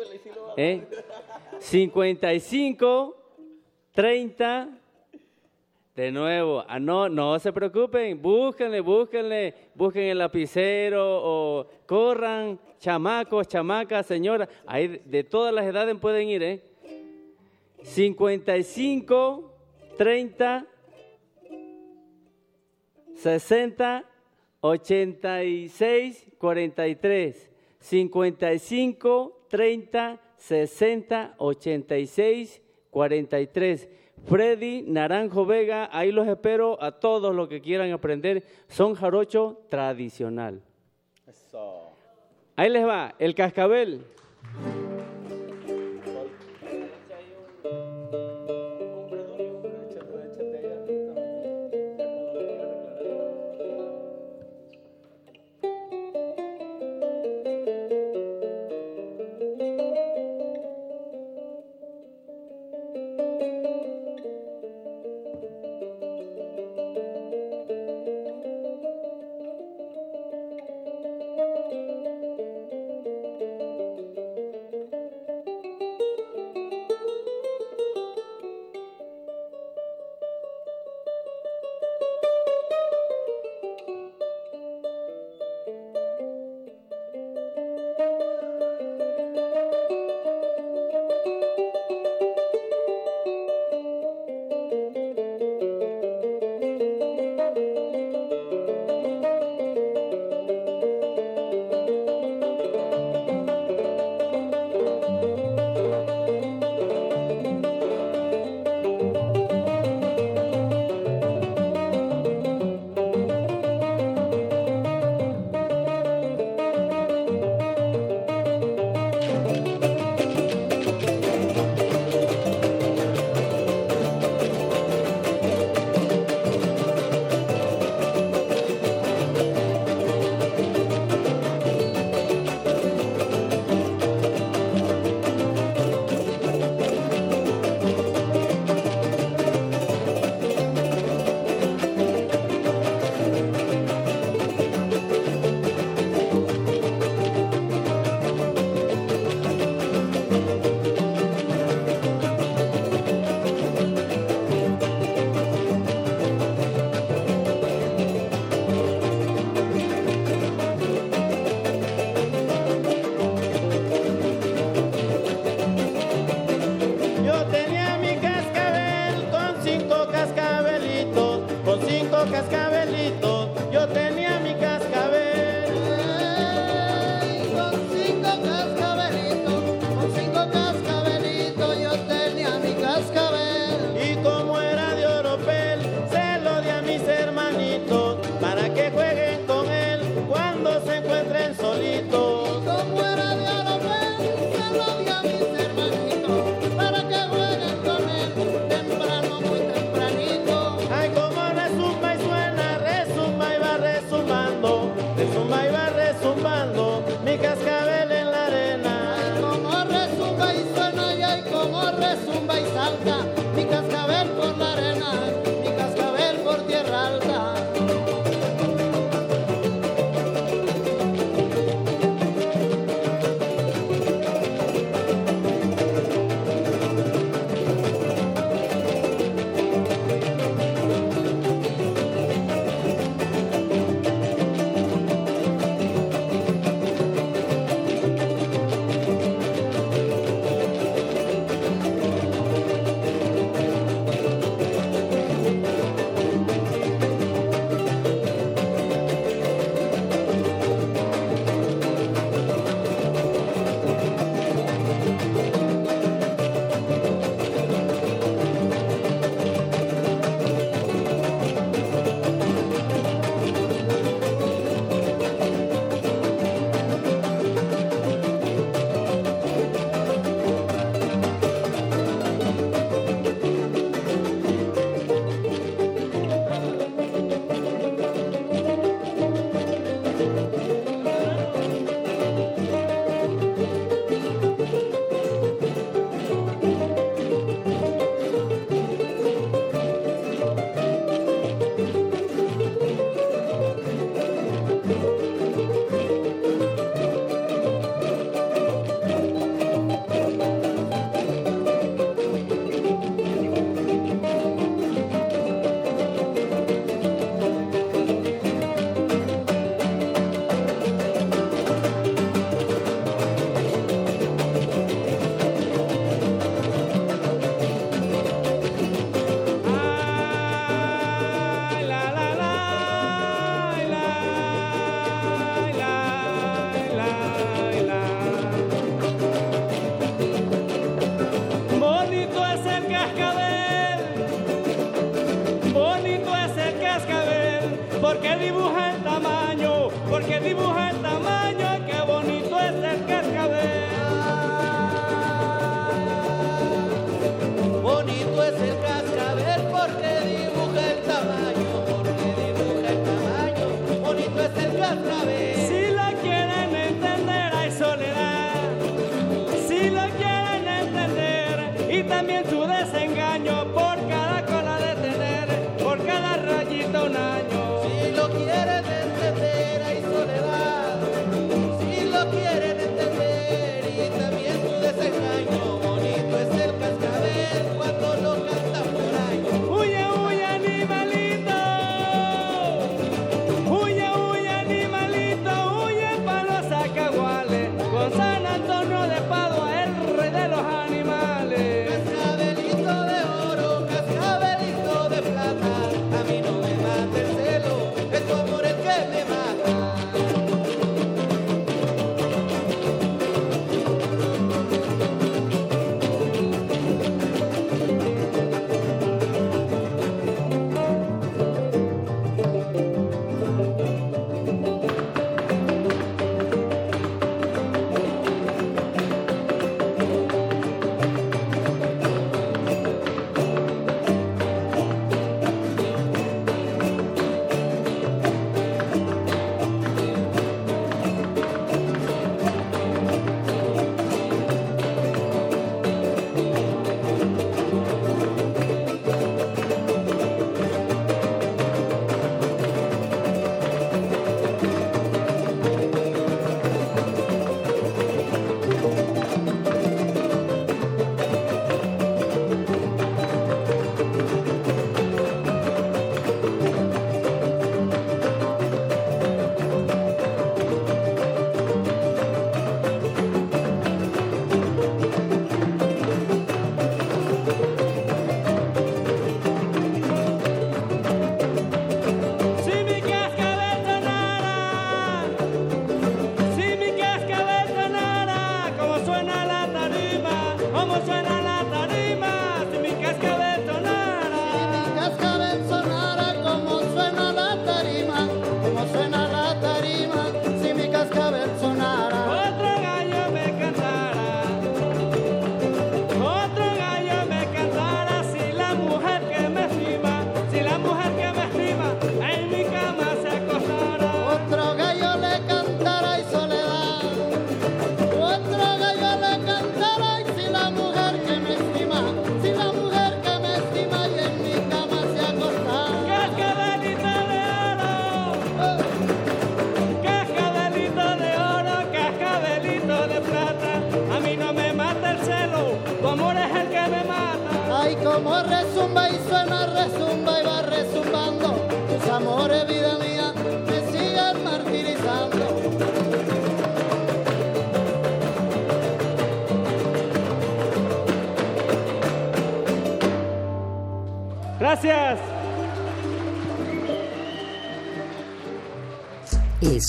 ¿Eh? 55, 30, <laughs> de nuevo, ah, no, no se preocupen, búsquenle, búsquenle, busquen el lapicero o corran, chamacos, chamacas, señoras, ahí de todas las edades pueden ir, ¿eh? 55, 30, 60, 86, 43, 55, 30, 60, 86, 43. Freddy Naranjo Vega, ahí los espero a todos los que quieran aprender. Son jarocho tradicional. Ahí les va, el cascabel.